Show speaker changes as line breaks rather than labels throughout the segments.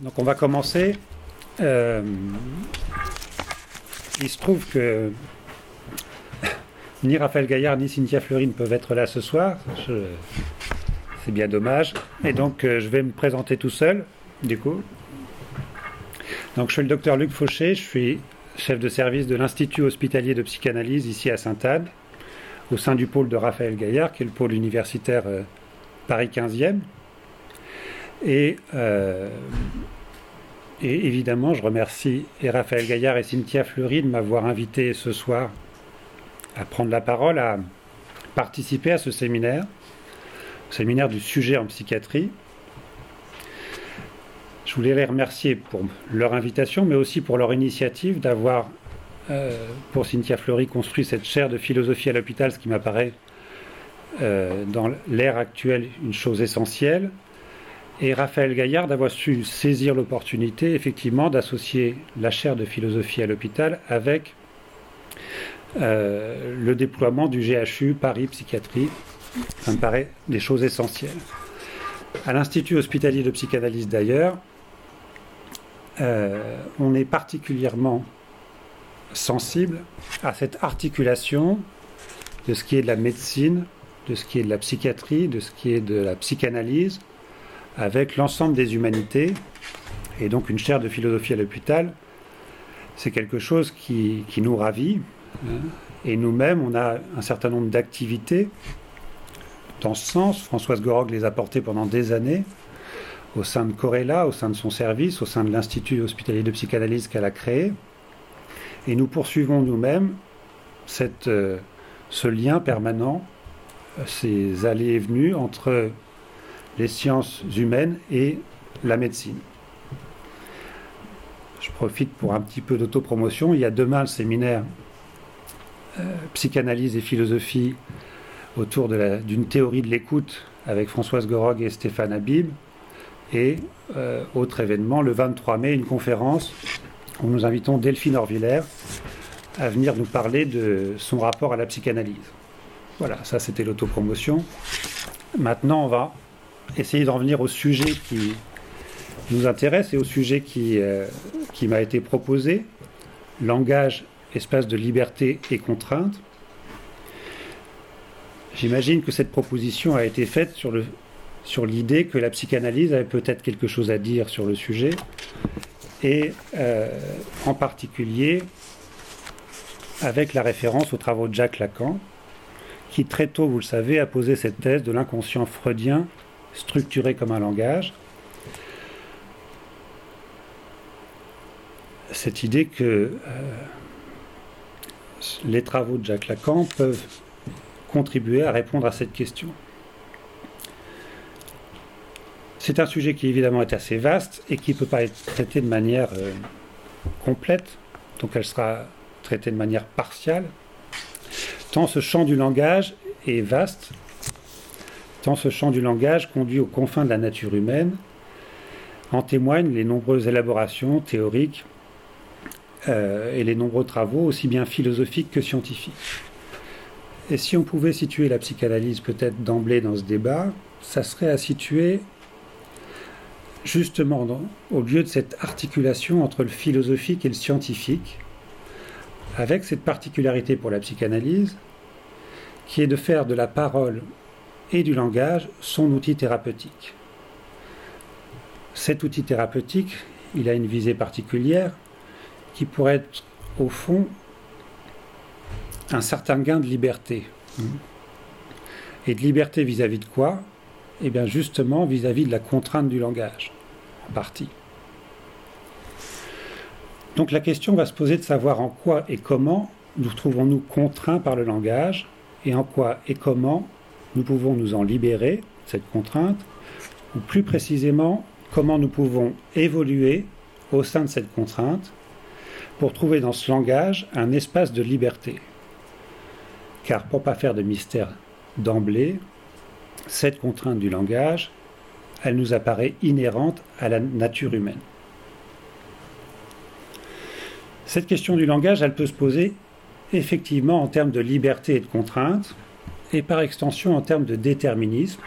donc on va commencer. Euh, il se trouve que ni Raphaël Gaillard ni Cynthia Fleury ne peuvent être là ce soir. C'est bien dommage. Et donc euh, je vais me présenter tout seul, du coup. Donc je suis le docteur Luc Fauché, je suis chef de service de l'Institut hospitalier de psychanalyse ici à Sainte-Anne, au sein du pôle de Raphaël Gaillard, qui est le pôle universitaire euh, Paris 15e. Et, euh, et, évidemment, je remercie Raphaël Gaillard et Cynthia Fleury de m'avoir invité ce soir à prendre la parole, à participer à ce séminaire, séminaire du sujet en psychiatrie. Je voulais les remercier pour leur invitation, mais aussi pour leur initiative d'avoir, euh, pour Cynthia Fleury, construit cette chaire de philosophie à l'hôpital, ce qui m'apparaît euh, dans l'ère actuelle une chose essentielle et Raphaël Gaillard d'avoir su saisir l'opportunité, effectivement, d'associer la chaire de philosophie à l'hôpital avec euh, le déploiement du GHU Paris Psychiatrie. Ça me paraît des choses essentielles. À l'Institut hospitalier de psychanalyse d'ailleurs, euh, on est particulièrement sensible à cette articulation de ce qui est de la médecine, de ce qui est de la psychiatrie, de ce qui est de la psychanalyse, avec l'ensemble des humanités, et donc une chaire de philosophie à l'hôpital, c'est quelque chose qui, nous ravit. Hein. Et nous-mêmes, on a un certain nombre d'activités dans ce sens. Françoise Gorog les a portées pendant des années au sein de Corella, au sein de son service, au sein de l'Institut hospitalier de psychanalyse qu'elle a créé. Et nous poursuivons nous-mêmes euh, ce lien permanent, ces allées et venues entre les sciences humaines et la médecine. Je profite pour un petit peu d'autopromotion. Il y a demain le séminaire euh, Psychanalyse et philosophie autour d'une théorie de l'écoute avec Françoise Gorog et Stéphane Habib. Et euh, autre événement, le 23 mai, une conférence où nous invitons Delphine Orvillers à venir nous parler de son rapport à la psychanalyse. Voilà, ça c'était l'autopromotion. Maintenant, on va essayer d'en venir au sujet qui nous intéresse et au sujet qui, euh, qui m'a été proposé, langage, espace de liberté et contrainte. J'imagine que cette proposition a été faite sur, le, sur l'idée que la psychanalyse avait peut-être quelque chose à dire sur le sujet, et euh, en particulier avec la référence aux travaux de Jacques Lacan, qui très tôt, vous le savez, a posé cette thèse de l'inconscient freudien structuré comme un langage. Cette idée que euh, les travaux de Jacques Lacan peuvent contribuer à répondre à cette question. C'est un sujet qui évidemment est assez vaste et qui ne peut pas être traité de manière euh, complète, donc elle sera traitée de manière partiale, tant ce champ du langage est vaste tant ce champ du langage conduit aux confins de la nature humaine. En témoignent les nombreuses élaborations théoriques euh, et les nombreux travaux, aussi bien philosophiques que scientifiques. Et si on pouvait situer la psychanalyse peut-être d'emblée dans ce débat, ça serait à situer justement au lieu de cette articulation entre le philosophique et le scientifique, avec cette particularité pour la psychanalyse, qui est de faire de la parole et du langage son outil thérapeutique. Cet outil thérapeutique, il a une visée particulière qui pourrait être au fond un certain gain de liberté. Et de liberté vis-à-vis de quoi? Eh bien justement vis-à-vis de la contrainte du langage, en partie. Donc la question va se poser de savoir en quoi et comment nous trouvons-nous contraints par le langage et en quoi et comment nous pouvons nous en libérer, cette contrainte, ou plus précisément, comment nous pouvons évoluer au sein de cette contrainte pour trouver dans ce langage un espace de liberté. Car pour ne pas faire de mystère d'emblée, cette contrainte du langage, elle nous apparaît inhérente à la nature humaine. Cette question du langage, elle peut se poser effectivement en termes de liberté et de contrainte, et par extension en termes de déterminisme,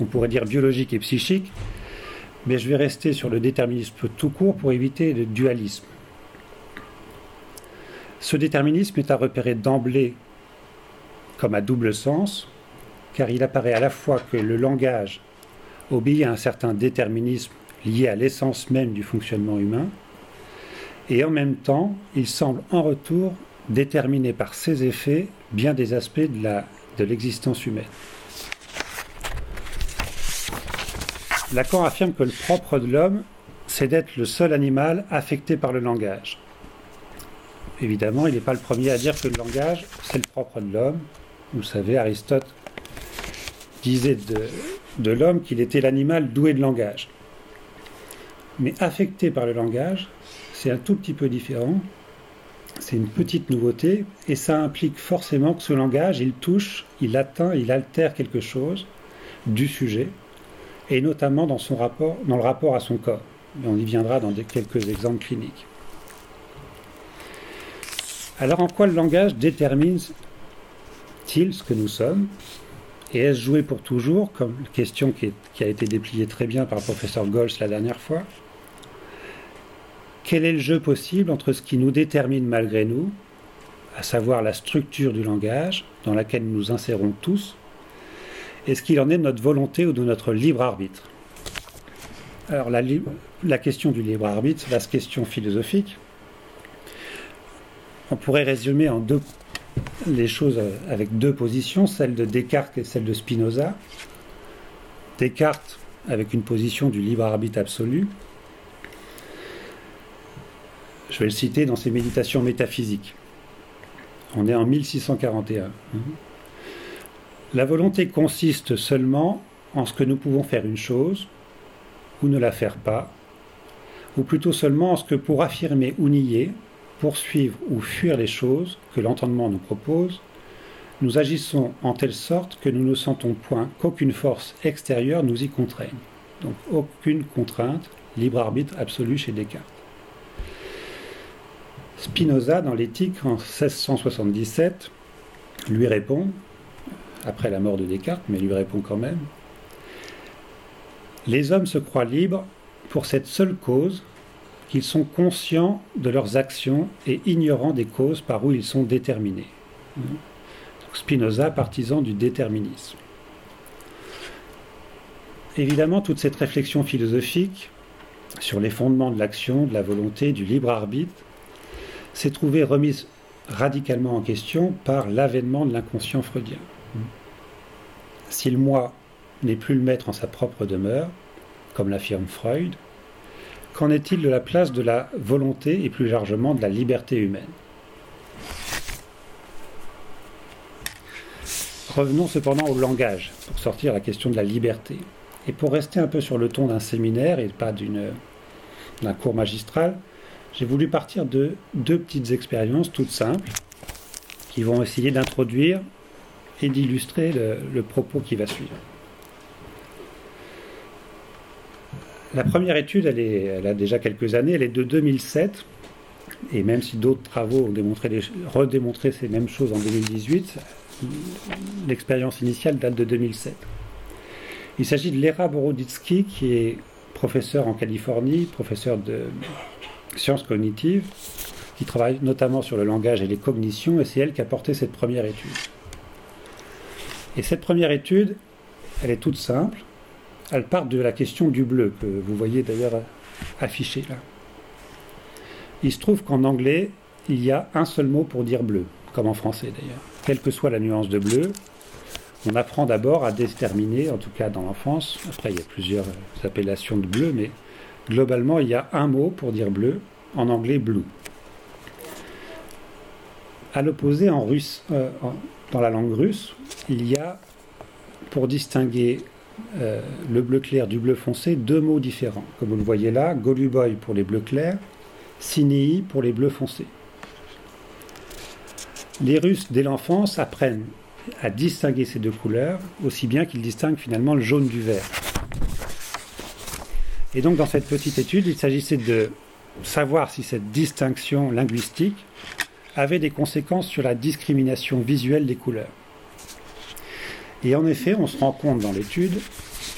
on pourrait dire biologique et psychique, mais je vais rester sur le déterminisme tout court pour éviter le dualisme. Ce déterminisme est à repérer d'emblée comme à double sens, car il apparaît à la fois que le langage obéit à un certain déterminisme lié à l'essence même du fonctionnement humain, et en même temps, il semble en retour déterminer par ses effets bien des aspects de l'existence humaine. Lacan affirme que le propre de l'homme, c'est d'être le seul animal affecté par le langage. Évidemment, il n'est pas le premier à dire que le langage, c'est le propre de l'homme. Vous savez, Aristote disait de, l'homme qu'il était l'animal doué de langage. Mais affecté par le langage, c'est un tout petit peu différent. C'est une petite nouveauté et ça implique forcément que ce langage, il touche, il atteint, il altère quelque chose du sujet et notamment dans, son rapport, dans le rapport à son corps. on y viendra dans quelques exemples cliniques. Alors en quoi le langage détermine-t-il ce que nous sommes? Et est-ce joué pour toujours, comme question qui, qui, a été dépliée très bien par le professeur Gols la dernière fois? Quel est le jeu possible entre ce qui nous détermine malgré nous, à savoir la structure du langage dans laquelle nous nous insérons tous, et ce qu'il en est de notre volonté ou de notre libre arbitre Alors la, question du libre arbitre, la question philosophique on pourrait résumer en deux, les choses avec deux positions, celle de Descartes et celle de Spinoza. Descartes avec une position du libre arbitre absolu. Je vais le citer dans ses méditations métaphysiques. On est en 1641. La volonté consiste seulement en ce que nous pouvons faire une chose ou ne la faire pas, ou plutôt seulement en ce que pour affirmer ou nier, poursuivre ou fuir les choses que l'entendement nous propose, nous agissons en telle sorte que nous ne sentons point qu'aucune force extérieure nous y contraigne. Donc aucune contrainte, libre arbitre absolu chez Descartes. Spinoza, dans l'éthique, en 1677, lui répond, après la mort de Descartes, mais lui répond quand même, Les hommes se croient libres pour cette seule cause qu'ils sont conscients de leurs actions et ignorants des causes par où ils sont déterminés. Spinoza, partisan du déterminisme. Évidemment, toute cette réflexion philosophique sur les fondements de l'action, de la volonté, du libre arbitre, s'est trouvée remise radicalement en question par l'avènement de l'inconscient freudien. Si le moi n'est plus le maître en sa propre demeure, comme l'affirme Freud, Qu'en est-il de la place de la volonté et plus largement de la liberté humaine? Revenons cependant au langage, pour sortir la question de la liberté. Et pour rester un peu sur le ton d'un séminaire et pas d'un cours magistral, j'ai voulu partir de deux petites expériences toutes simples qui vont essayer d'introduire et d'illustrer le propos qui va suivre. La première étude, elle, a déjà quelques années, elle est de 2007. Et même si d'autres travaux ont démontré redémontré ces mêmes choses en 2018, l'expérience initiale date de 2007. Il s'agit de Lera Boroditsky, qui est professeur en Californie, professeur de sciences cognitives, qui travaille notamment sur le langage et les cognitions, et c'est elle qui a porté cette première étude. Et cette première étude, elle est toute simple elle part de la question du bleu, que vous voyez d'ailleurs affiché là. Il se trouve qu'en anglais, il y a un seul mot pour dire bleu, comme en français d'ailleurs. Quelle que soit la nuance de bleu, on apprend d'abord à déterminer, en tout cas dans l'enfance, après il y a plusieurs appellations de bleu, mais globalement il y a un mot pour dire bleu, en anglais blue. À l'opposé, en russe, euh, dans la langue russe, il y a, pour distinguer euh, le bleu clair du bleu foncé, deux mots différents. Comme vous le voyez là, Goluboy pour les bleus clairs, Sinei pour les bleus foncés. Les Russes, dès l'enfance, apprennent à distinguer ces deux couleurs, aussi bien qu'ils distinguent finalement le jaune du vert. Et donc dans cette petite étude, il s'agissait de savoir si cette distinction linguistique avait des conséquences sur la discrimination visuelle des couleurs. Et en effet, on se rend compte dans l'étude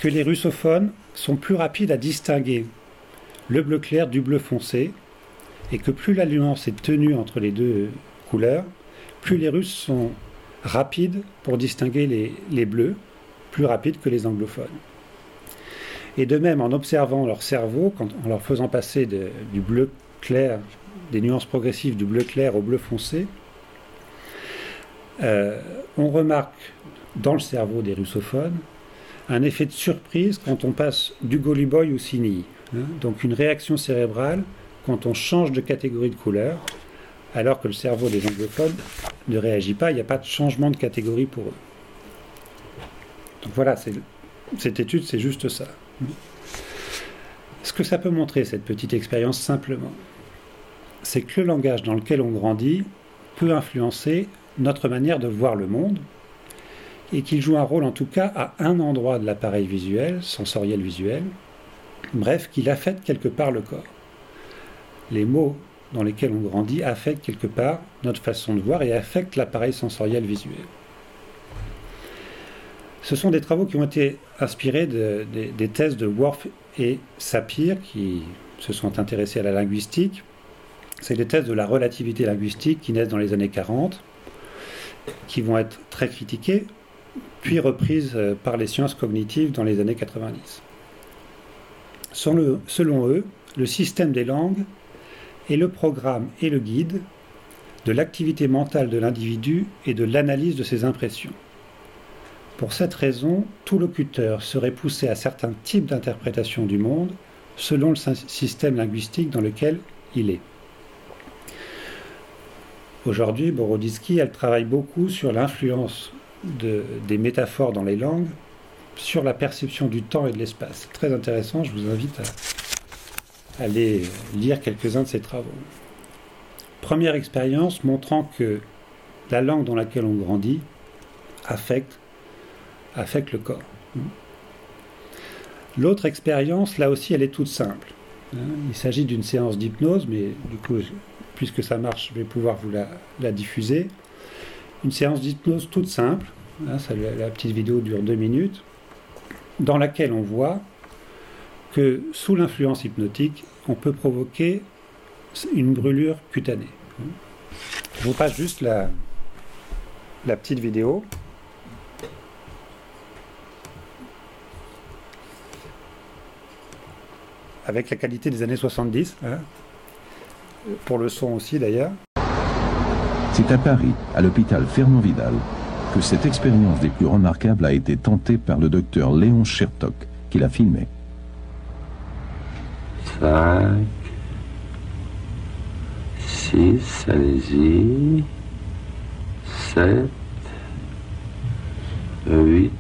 que les russophones sont plus rapides à distinguer le bleu clair du bleu foncé, et que plus la est tenue entre les deux couleurs, plus les Russes sont rapides pour distinguer les bleus, plus rapides que les anglophones. Et de même, en observant leur cerveau, en leur faisant passer du bleu clair, des nuances progressives du bleu clair au bleu foncé, euh, on remarque dans le cerveau des russophones un effet de surprise quand on passe du Goliboy au Cini. Hein. donc une réaction cérébrale quand on change de catégorie de couleur, alors que le cerveau des anglophones ne réagit pas, il n'y a pas de changement de catégorie pour eux. Donc voilà, cette étude, c'est juste ça. Ce que ça peut montrer, cette petite expérience, simplement, c'est que le langage dans lequel on grandit peut influencer notre manière de voir le monde, et qu'il joue un rôle en tout cas à un endroit de l'appareil visuel, sensoriel visuel, bref, qu'il affecte quelque part le corps. Les mots dans lesquels on grandit affectent quelque part notre façon de voir et affectent l'appareil sensoriel visuel. Ce sont des travaux qui ont été inspirés des thèses de Worf et Sapir, qui se sont intéressés à la linguistique. C'est des thèses de la relativité linguistique qui naissent dans les années 40, qui vont être très critiquées, puis reprises euh, par les sciences cognitives dans les années 90. Selon eux, le système des langues est le programme et le guide de l'activité mentale de l'individu et de l'analyse de ses impressions. Pour cette raison, tout locuteur serait poussé à certains types d'interprétation du monde selon le système linguistique dans lequel il est. Aujourd'hui, Boroditsky, elle travaille beaucoup sur l'influence des métaphores dans les langues sur la perception du temps et de l'espace. Très intéressant, je vous invite à aller lire quelques-uns de ses travaux. Première expérience montrant que la langue dans laquelle on grandit affecte, affecte le corps. L'autre expérience, là aussi, elle est toute simple. Il s'agit d'une séance d'hypnose, mais du coup, puisque ça marche, je vais pouvoir vous la, diffuser. Une séance d'hypnose toute simple, hein, la petite vidéo dure deux minutes, dans laquelle on voit que sous l'influence hypnotique, on peut provoquer une brûlure cutanée. Je vous passe juste la petite vidéo. Avec la qualité des années 70, hein. pour le son aussi d'ailleurs.
C'est à Paris, à l'hôpital Fernand Vidal, que cette expérience des plus remarquables a été tentée par le docteur Léon Chertok, qui l'a filmé.
5, 6, allez-y, 7, 8,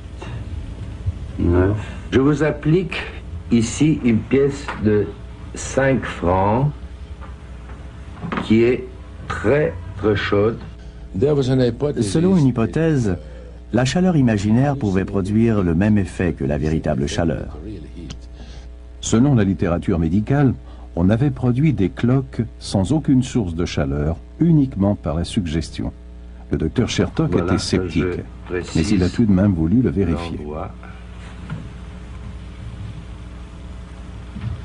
9. Je vous applique ici une pièce de 5 francs qui est très très chaude.
Selon une hypothèse, la chaleur imaginaire pouvait produire le même effet que la véritable chaleur.
Selon la littérature médicale, on avait produit des cloques sans aucune source de chaleur, uniquement par la suggestion. Le docteur Chertok était sceptique, mais il a tout de même voulu le vérifier.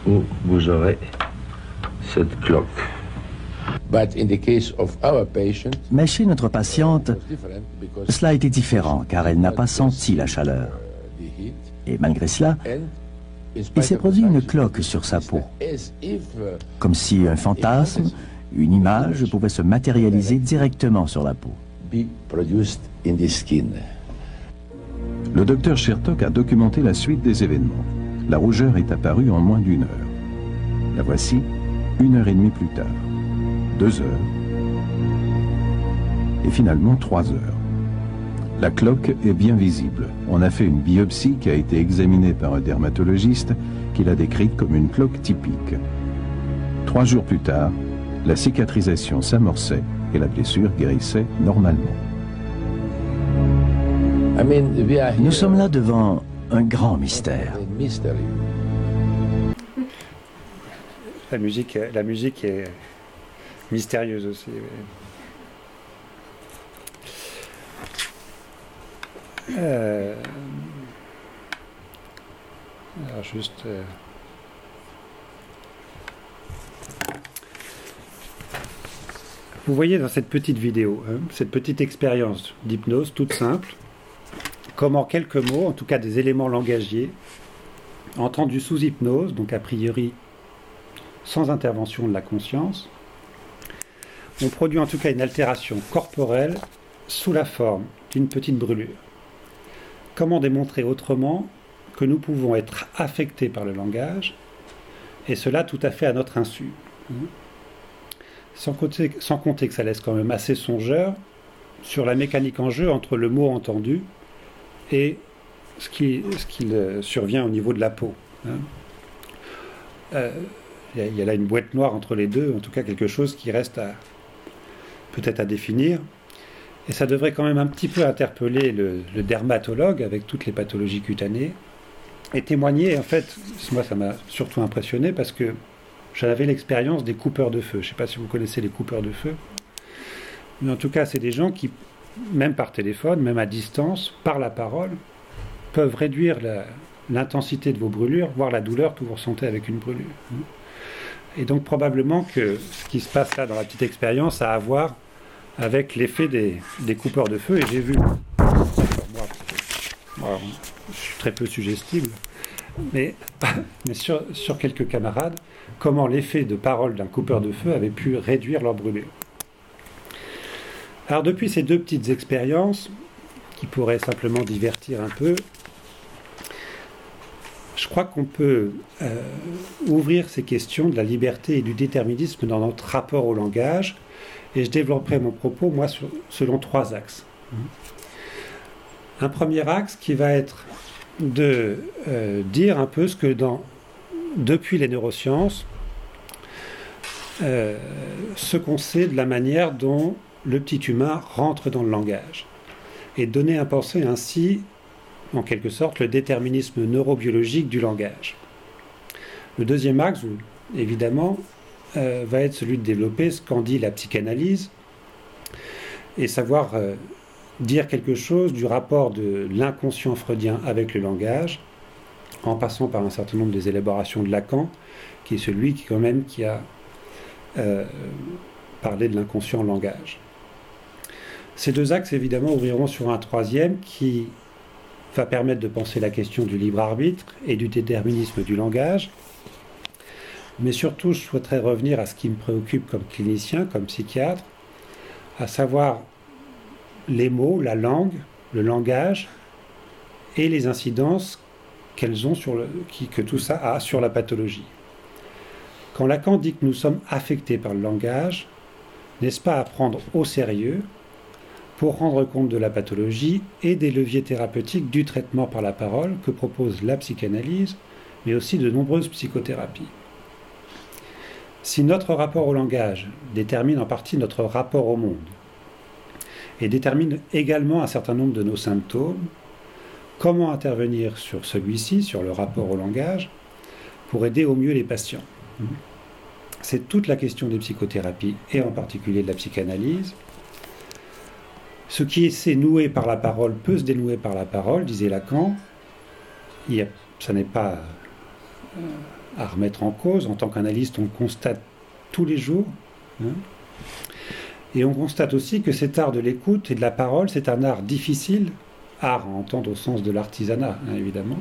Où vous aurez cette cloque.
Mais chez notre patiente, cela a été différent car elle n'a pas senti la chaleur. Et malgré cela, il s'est produit une cloque sur sa peau, comme si un fantasme, une image pouvait se matérialiser directement sur la peau.
Le docteur Chertok a documenté la suite des événements. La rougeur est apparue en moins d'une heure. La voici une heure et demie plus tard deux heures et finalement trois heures. La cloque est bien visible. On a fait une biopsie qui a été examinée par un dermatologiste qui l'a décrite comme une cloque typique. Trois jours plus tard, la cicatrisation s'amorçait et la blessure guérissait normalement.
Nous sommes là devant un grand mystère.
La musique, est mystérieuse aussi. Euh, euh, Vous voyez dans cette petite vidéo, hein, cette petite expérience d'hypnose toute simple, comment quelques mots, en tout cas des éléments langagiers, entendus sous hypnose, donc a priori sans intervention de la conscience, ont produit en tout cas une altération corporelle sous la forme d'une petite brûlure. Comment démontrer autrement que nous pouvons être affectés par le langage, et cela tout à fait à notre insu sans compter, sans compter que ça laisse quand même assez songeur sur la mécanique en jeu entre le mot entendu et ce qui, ce qui survient au niveau de la peau. hein. Euh, Il y, a- là une boîte noire entre les deux, en tout cas quelque chose qui reste peut-être à définir. Et ça devrait quand même un petit peu interpeller le, le dermatologue avec toutes les pathologies cutanées et témoigner, en fait, moi ça m'a surtout impressionné parce que j'avais l'expérience des coupeurs de feu. Je ne sais pas si vous connaissez les coupeurs de feu. Mais en tout cas, c'est des gens qui, même par téléphone, même à distance, par la parole, peuvent réduire l'intensité de vos brûlures, voire la douleur que vous ressentez avec une brûlure. Et donc probablement que ce qui se passe là dans la petite expérience a à voir avec l'effet des, des coupeurs de feu. Et j'ai vu, moi, je suis très peu suggestible, mais, mais sur, sur quelques camarades, comment l'effet de parole d'un coupeur de feu avait pu réduire leur brûlure. Alors depuis ces deux petites expériences, qui pourraient simplement divertir un peu, je crois qu'on peut euh, ouvrir ces questions de la liberté et du déterminisme dans notre rapport au langage, et je développerai mon propos, moi, selon trois axes. Un premier axe qui va être de euh, dire un peu ce que depuis les neurosciences, euh, ce qu'on sait de la manière dont le petit humain rentre dans le langage, et donner à penser ainsi, en quelque sorte, le déterminisme neurobiologique du langage. Le deuxième axe, évidemment, euh, va être celui de développer ce qu'en dit la psychanalyse, et savoir euh, dire quelque chose du rapport de l'inconscient freudien avec le langage, en passant par un certain nombre des élaborations de Lacan, qui est celui qui quand même qui a euh, parlé de l'inconscient langage. Ces deux axes, évidemment, ouvriront sur un troisième qui va permettre de penser la question du libre arbitre et du déterminisme du langage. Mais surtout, je souhaiterais revenir à ce qui me préoccupe comme clinicien, comme psychiatre, à savoir les mots, la langue, le langage et les incidences qu'elles ont sur le, que tout ça a sur la pathologie. Quand Lacan dit que nous sommes affectés par le langage, n'est-ce pas à prendre au sérieux pour rendre compte de la pathologie et des leviers thérapeutiques du traitement par la parole que propose la psychanalyse, mais aussi de nombreuses psychothérapies. Si notre rapport au langage détermine en partie notre rapport au monde et détermine également un certain nombre de nos symptômes, comment intervenir sur celui-ci, sur le rapport au langage, pour aider au mieux les patients? C'est toute la question des psychothérapies et en particulier de la psychanalyse. Ce qui s'est noué par la parole peut se dénouer par la parole, disait Lacan. Ça n'est pas euh, à remettre en cause. En tant qu'analyste, on le constate tous les jours. hein. Et on constate aussi que cet art de l'écoute et de la parole, c'est un art difficile, art à entendre au sens de l'artisanat, hein, évidemment.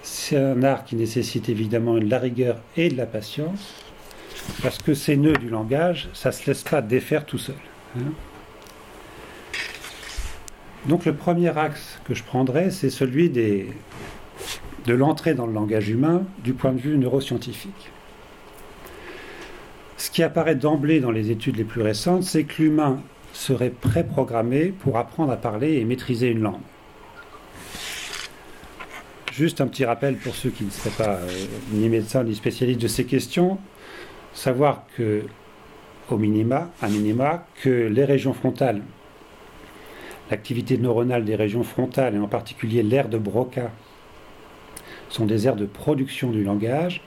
C'est un art qui nécessite évidemment de la rigueur et de la patience, parce que ces nœuds du langage, ça ne se laisse pas défaire tout seul. hein. Donc le premier axe que je prendrai, c'est celui de l'entrée dans le langage humain du point de vue neuroscientifique. Ce qui apparaît d'emblée dans les études les plus récentes, c'est que l'humain serait préprogrammé pour apprendre à parler et maîtriser une langue. Juste un petit rappel pour ceux qui ne seraient pas euh, ni médecins ni spécialistes de ces questions, savoir que, au minima, à minima, que les régions frontales, l'activité neuronale des régions frontales et en particulier l'aire de Broca sont des aires de production du langage,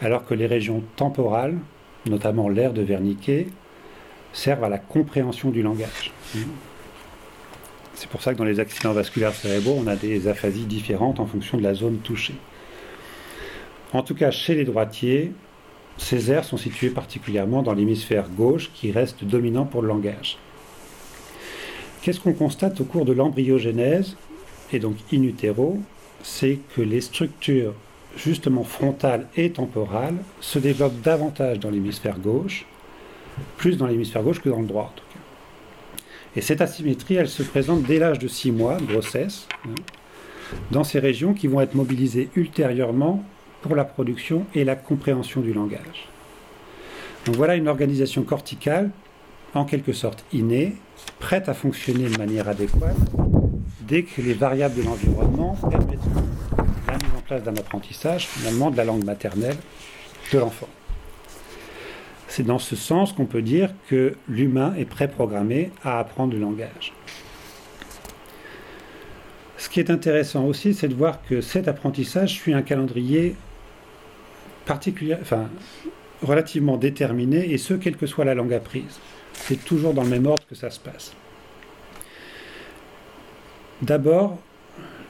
alors que les régions temporales, notamment l'aire de Wernicke, servent à la compréhension du langage. C'est pour ça que dans les accidents vasculaires cérébraux, on a des aphasies différentes en fonction de la zone touchée. En tout cas, chez les droitiers, ces aires sont situées particulièrement dans l'hémisphère gauche qui reste dominant pour le langage. Qu'est-ce qu'on constate au cours de l'embryogénèse et donc in utero C'est que les structures justement frontales et temporales se développent davantage dans l'hémisphère gauche, plus dans l'hémisphère gauche que dans le droit en tout cas. Et cette asymétrie, elle se présente dès l'âge de 6 mois grossesse, hein, dans ces régions qui vont être mobilisées ultérieurement pour la production et la compréhension du langage. Donc voilà une organisation corticale, en quelque sorte innée, prête à fonctionner de manière adéquate dès que les variables de l'environnement permettent la mise en place d'un apprentissage finalement de la langue maternelle de l'enfant. C'est dans ce sens qu'on peut dire que l'humain est préprogrammé à apprendre le langage. Ce qui est intéressant aussi, c'est de voir que cet apprentissage suit un calendrier particulier, relativement déterminé, et ce, quelle que soit la langue apprise. C'est toujours dans le même ordre que ça se passe. D'abord,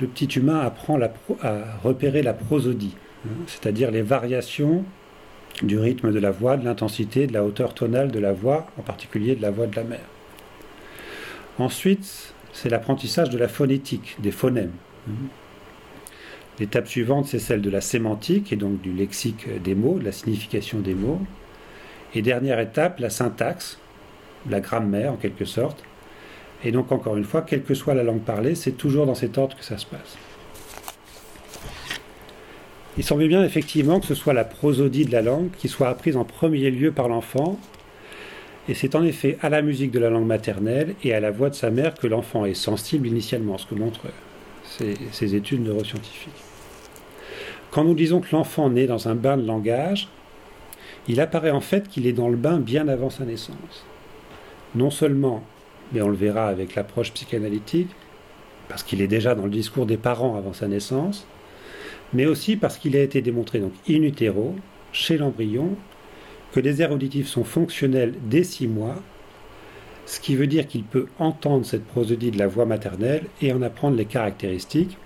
le petit humain apprend à repérer la prosodie, hein, c'est-à-dire les variations du rythme de la voix, de l'intensité, de la hauteur tonale de la voix, en particulier de la voix de la mère. Ensuite, c'est l'apprentissage de la phonétique, des phonèmes. Hein. L'étape suivante, c'est celle de la sémantique et donc du lexique des mots, de la signification des mots. Et dernière étape, la syntaxe, la grammaire en quelque sorte. Et donc encore une fois, quelle que soit la langue parlée, c'est toujours dans cet ordre que ça se passe. Il semble bien effectivement que ce soit la prosodie de la langue qui soit apprise en premier lieu par l'enfant. Et c'est en effet à la musique de la langue maternelle et à la voix de sa mère que l'enfant est sensible initialement, ce que montrent ces, études neuroscientifiques. Quand nous disons que l'enfant naît dans un bain de langage, il apparaît en fait qu'il est dans le bain bien avant sa naissance. Non seulement, mais on le verra avec l'approche psychanalytique, parce qu'il est déjà dans le discours des parents avant sa naissance, mais aussi parce qu'il a été démontré donc in utero, chez l'embryon, que les aires auditives sont fonctionnelles dès six mois, ce qui veut dire qu'il peut entendre cette prosodie de la voix maternelle et en apprendre les caractéristiques,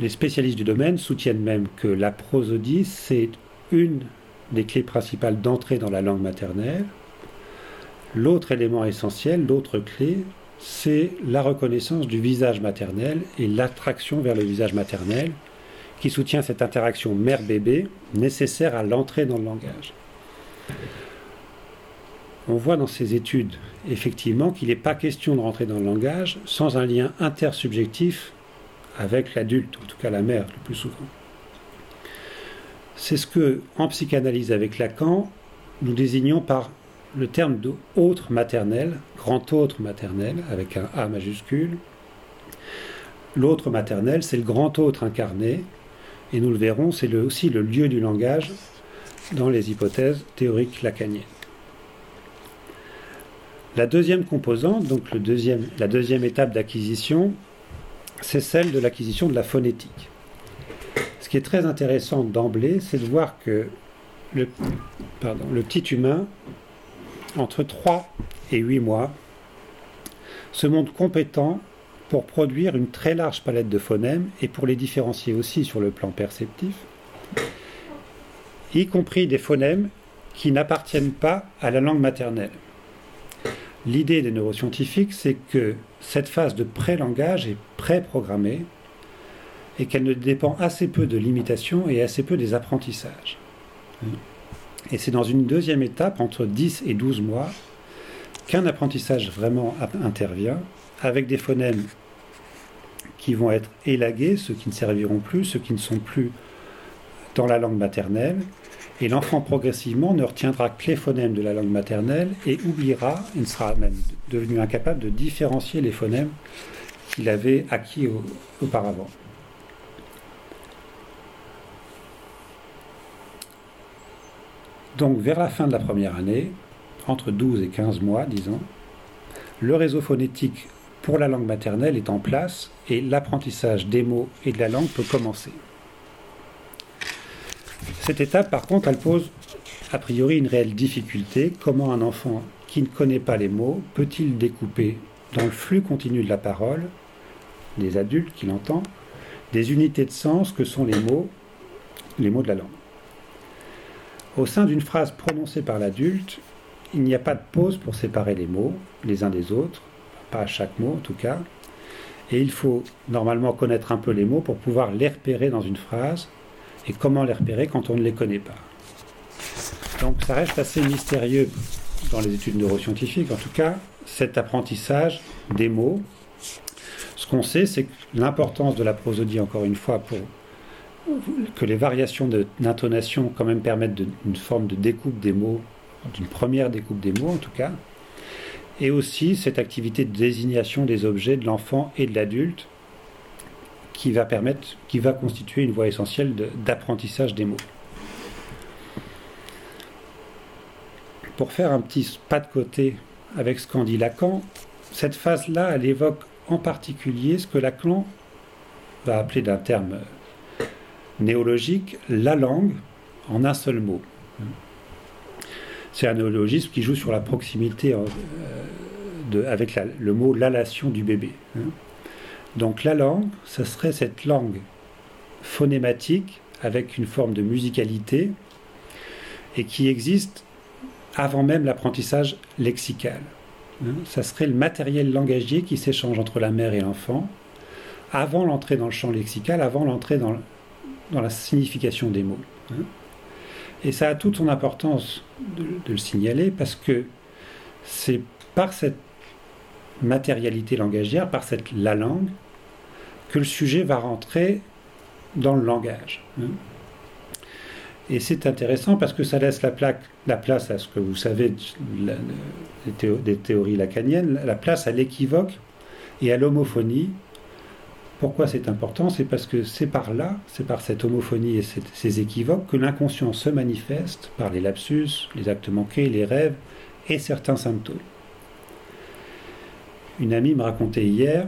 les spécialistes du domaine soutiennent même que la prosodie, c'est une des clés principales d'entrée dans la langue maternelle. L'autre élément essentiel, l'autre clé, c'est la reconnaissance du visage maternel et l'attraction vers le visage maternel qui soutient cette interaction mère-bébé nécessaire à l'entrée dans le langage. On voit dans ces études effectivement qu'il n'est pas question de rentrer dans le langage sans un lien intersubjectif avec l'adulte, en tout cas la mère le plus souvent. C'est ce que, en psychanalyse avec Lacan, nous désignons par le terme de autre maternel, grand autre maternel, avec un A majuscule. L'autre maternel, c'est le grand autre incarné, et nous le verrons, c'est aussi le lieu du langage dans les hypothèses théoriques lacaniennes. La deuxième composante, donc la deuxième étape d'acquisition, c'est celle de l'acquisition de la phonétique. Ce qui est très intéressant d'emblée, c'est de voir que le petit humain, entre 3 et 8 mois, se montre compétent pour produire une très large palette de phonèmes et pour les différencier aussi sur le plan perceptif, y compris des phonèmes qui n'appartiennent pas à la langue maternelle. L'idée des neuroscientifiques, c'est que cette phase de pré-langage est pré-programmée et qu'elle ne dépend assez peu de l'imitation et assez peu des apprentissages. Et c'est dans une deuxième étape, entre 10 et 12 mois, qu'un apprentissage vraiment intervient, avec des phonèmes qui vont être élagués, ceux qui ne serviront plus, ceux qui ne sont plus dans la langue maternelle, et l'enfant progressivement ne retiendra que les phonèmes de la langue maternelle et oubliera, il sera même devenu incapable de différencier les phonèmes qu'il avait acquis auparavant. Donc vers la fin de la première année, entre 12 et 15 mois, disons, le réseau phonétique pour la langue maternelle est en place et l'apprentissage des mots et de la langue peut commencer. Cette étape, par contre, elle pose a priori une réelle difficulté. Comment un enfant qui ne connaît pas les mots peut-il découper dans le flux continu de la parole, des adultes qui l'entendent, des unités de sens que sont les mots, les mots de la langue? Au sein d'une phrase prononcée par l'adulte, il n'y a pas de pause pour séparer les mots les uns des autres, pas à chaque mot en tout cas, et il faut normalement connaître un peu les mots pour pouvoir les repérer dans une phrase, et comment les repérer quand on ne les connaît pas. Donc ça reste assez mystérieux dans les études neuroscientifiques, en tout cas, cet apprentissage des mots. Ce qu'on sait, c'est l'importance de la prosodie, encore une fois, pour que les variations d'intonation quand même permettent une forme de découpe des mots, d'une première découpe des mots en tout cas, et aussi cette activité de désignation des objets de l'enfant et de l'adulte qui va permettre, qui va constituer une voie essentielle d'apprentissage des mots. Pour faire un petit pas de côté avec ce qu'en dit Lacan, cette phase-là, elle évoque en particulier ce que Lacan va appeler d'un terme néologique la langue en un seul mot. C'est un néologisme qui joue sur la proximité euh, avec le mot l'allation du bébé. Hein. Donc la langue, ce serait cette langue phonématique avec une forme de musicalité et qui existe avant même l'apprentissage lexical. Hein. Ça serait le matériel langagier qui s'échange entre la mère et l'enfant avant l'entrée dans le champ lexical, avant l'entrée dans, dans la signification des mots. Hein. Et ça a toute son importance de, le signaler parce que c'est par cette matérialité langagière, par cette la langue, que le sujet va rentrer dans le langage. Hein. Et c'est intéressant parce que ça laisse la, plaque, la, place à ce que vous savez des théories lacaniennes, la place à l'équivoque et à l'homophonie pourquoi c'est important? C'est parce que c'est par là, c'est par cette homophonie et ces équivoques que l'inconscient se manifeste par les lapsus, les actes manqués, les rêves et certains symptômes. Une amie me racontait hier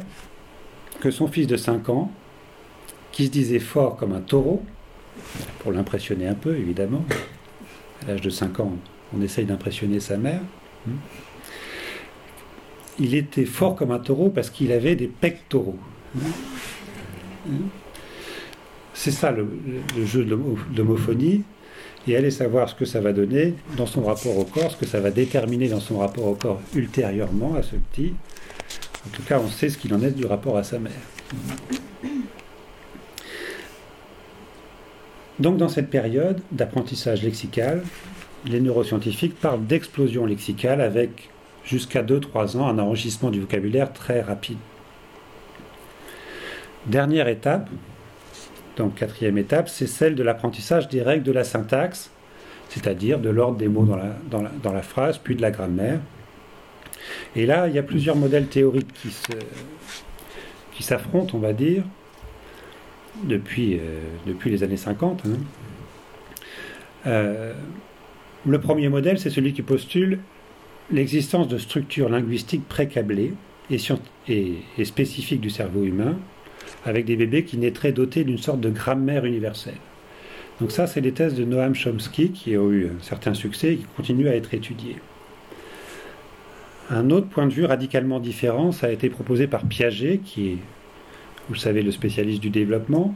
que son fils de 5 ans, qui se disait fort comme un taureau, pour l'impressionner un peu évidemment, à l'âge de 5 ans, on essaye d'impressionner sa mère, hein, il était fort comme un taureau parce qu'il avait des pectoraux. C'est ça le, jeu de l'homophonie. Et allez savoir ce que ça va donner dans son rapport au corps, ce que ça va déterminer dans son rapport au corps ultérieurement à ce petit. En tout cas, on sait ce qu'il en est du rapport à sa mère. Donc dans cette période d'apprentissage lexical, les neuroscientifiques parlent d'explosion lexicale avec jusqu'à 2-3 ans un enrichissement du vocabulaire très rapide. Dernière étape, donc quatrième étape, c'est celle de l'apprentissage des règles de la syntaxe, c'est-à-dire de l'ordre des mots dans la, phrase, puis de la grammaire. Et là, il y a plusieurs modèles théoriques qui, s'affrontent, on va dire, depuis, euh, les années 50. Hein. Euh, le premier modèle, c'est celui qui postule l'existence de structures linguistiques précablées et spécifiques du cerveau humain, avec des bébés qui naîtraient dotés d'une sorte de grammaire universelle. Donc ça, c'est les thèses de Noam Chomsky qui ont eu un certain succès et qui continuent à être étudiées. Un autre point de vue radicalement différent, ça a été proposé par Piaget, qui est, vous le savez, le spécialiste du développement.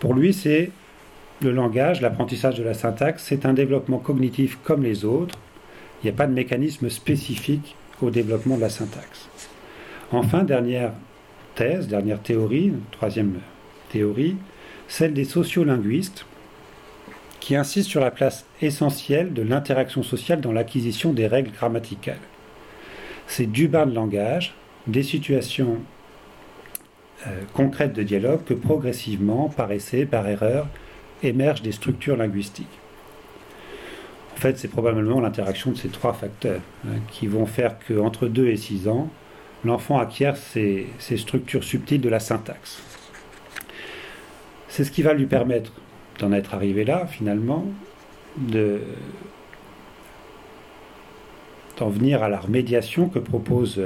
Pour lui, c'est le langage, l'apprentissage de la syntaxe, c'est un développement cognitif comme les autres. Il n'y a pas de mécanisme spécifique au développement de la syntaxe. Enfin, dernière dernière théorie, troisième théorie, celle des sociolinguistes, qui insiste sur la place essentielle de l'interaction sociale dans l'acquisition des règles grammaticales. C'est du bain de langage, des situations euh, concrètes de dialogue que progressivement, par essai, par erreur, émergent des structures linguistiques. En fait, c'est probablement l'interaction de ces trois facteurs hein, qui vont faire qu'entre 2 et 6 ans, l'enfant acquiert ces, structures subtiles de la syntaxe. C'est ce qui va lui permettre d'en être arrivé là, finalement, d'en venir à la remédiation que propose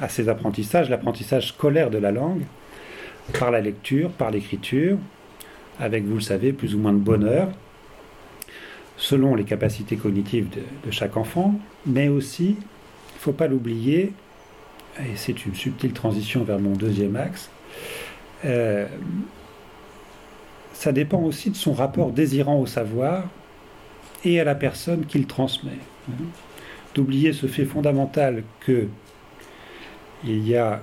à ces apprentissages, l'apprentissage scolaire de la langue, par la lecture, par l'écriture, avec, vous le savez, plus ou moins de bonheur, selon les capacités cognitives de, de chaque enfant, mais aussi, il ne faut pas l'oublier, et c'est une subtile transition vers mon deuxième axe, euh, ça dépend aussi de son rapport désirant au savoir et à la personne qu'il transmet. D'oublier ce fait fondamental que il y a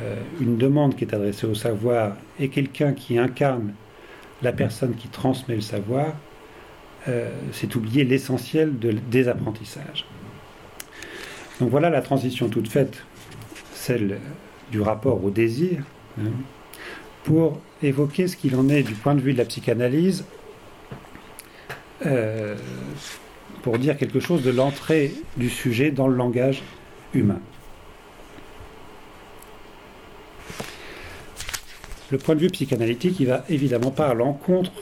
euh, une demande qui est adressée au savoir et quelqu'un qui incarne la personne qui transmet le savoir, euh, c'est oublier l'essentiel de, des apprentissages. Donc voilà la transition toute faite, celle du rapport au désir, hein, pour évoquer ce qu'il en est du point de vue de la psychanalyse, euh, pour dire quelque chose de l'entrée du sujet dans le langage humain. Le point de vue psychanalytique, il va évidemment pas à l'encontre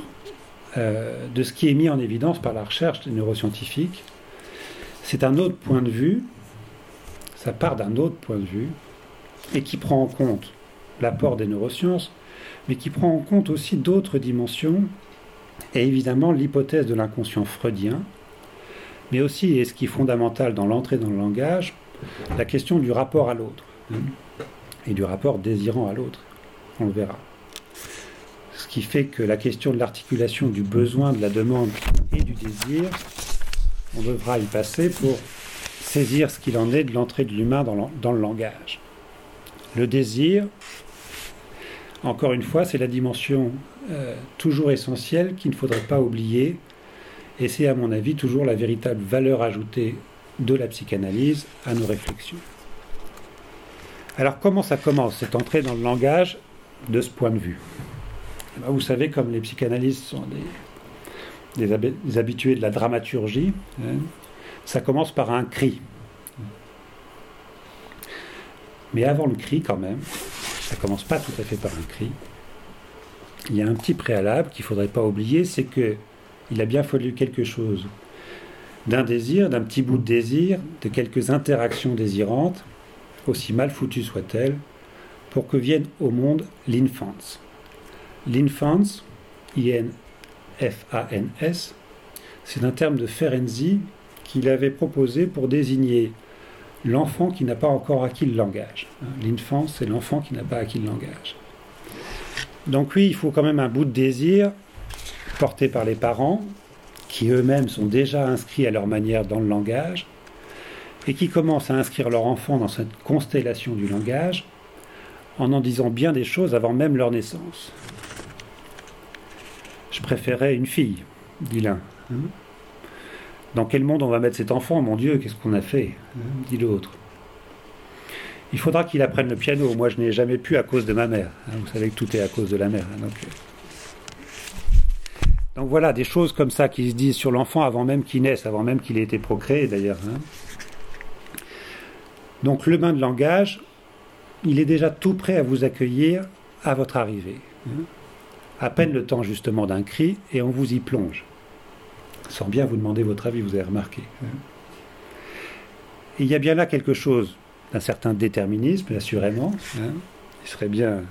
euh, de ce qui est mis en évidence par la recherche des neuroscientifiques. C'est un autre point de vue, ça part d'un autre point de vue, et qui prend en compte l'apport des neurosciences, mais qui prend en compte aussi d'autres dimensions, et évidemment l'hypothèse de l'inconscient freudien, mais aussi, et ce qui est fondamental dans l'entrée dans le langage, la question du rapport à l'autre, hein, et du rapport désirant à l'autre on le verra. Ce qui fait que la question de l'articulation du besoin, de la demande et du désir, on devra y passer pour saisir ce qu'il en est de l'entrée de l'humain dans, le langage. Le désir, encore une fois, c'est la dimension euh, toujours essentielle qu'il ne faudrait pas oublier, et c'est à mon avis toujours la véritable valeur ajoutée de la psychanalyse à nos réflexions. Alors comment ça commence, cette entrée dans le langage de ce point de vue? Eh ben, vous savez, comme les psychanalystes sont des, habitués de la dramaturgie, hein, ça commence par un cri. Mais avant le cri, quand même, ça commence pas tout à fait par un cri. Il y a un petit préalable qu'il faudrait pas oublier, c'est que il a bien fallu quelque chose d'un désir, d'un petit bout de désir, de quelques interactions désirantes, aussi mal foutues soient-elles, pour que vienne au monde l'infance. L'infance, I-N-F-A-N-S, c'est un terme de Ferenczi qu'il avait proposé pour désigner l'enfant qui n'a pas encore acquis le langage. L'infance, c'est l'enfant qui n'a pas acquis le langage. Donc oui, il faut quand même un bout de désir porté par les parents, qui eux-mêmes sont déjà inscrits à leur manière dans le langage, et qui commencent à inscrire leur enfant dans cette constellation du langage, en en disant bien des choses avant même leur naissance. Je préférais une fille, dit l'un. Hein. Dans quel monde on va mettre cet enfant Mon Dieu, qu'est-ce qu'on a fait hein, dit l'autre. Il faudra qu'il apprenne le piano. Moi, je n'ai jamais pu à cause de ma mère. Hein. Vous savez que tout est à cause de la mère. Donc, euh. donc, voilà, des choses comme ça qui se disent sur l'enfant avant même qu'il naisse, avant même qu'il ait été procréé d'ailleurs. Donc le bain de langage, il est déjà tout prêt à vous accueillir à votre arrivée. Hein. À peine le temps justement d'un cri et on vous y plonge. Sans bien vous demander votre avis, vous avez remarqué. Hein. il y a bien là quelque chose d'un certain déterminisme, assurément. Hein. Il serait bien,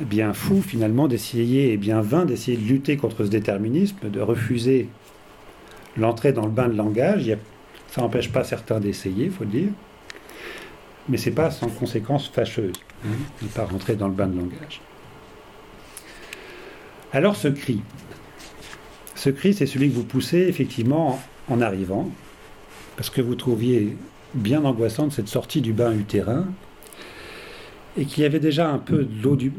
bien fou finalement d'essayer, et bien vain d'essayer de lutter contre ce déterminisme, de refuser l'entrée dans le bain de langage. ça n'empêche pas certains d'essayer, il faut le dire mais c'est pas sans conséquences fâcheuses hein, de ne pas rentrer dans le bain de langage. Alors ce cri, ce cri c'est celui que vous poussez effectivement en arrivant, parce que vous trouviez bien angoissante cette sortie du bain utérin, et qu'il y avait déjà un peu de l'eau du...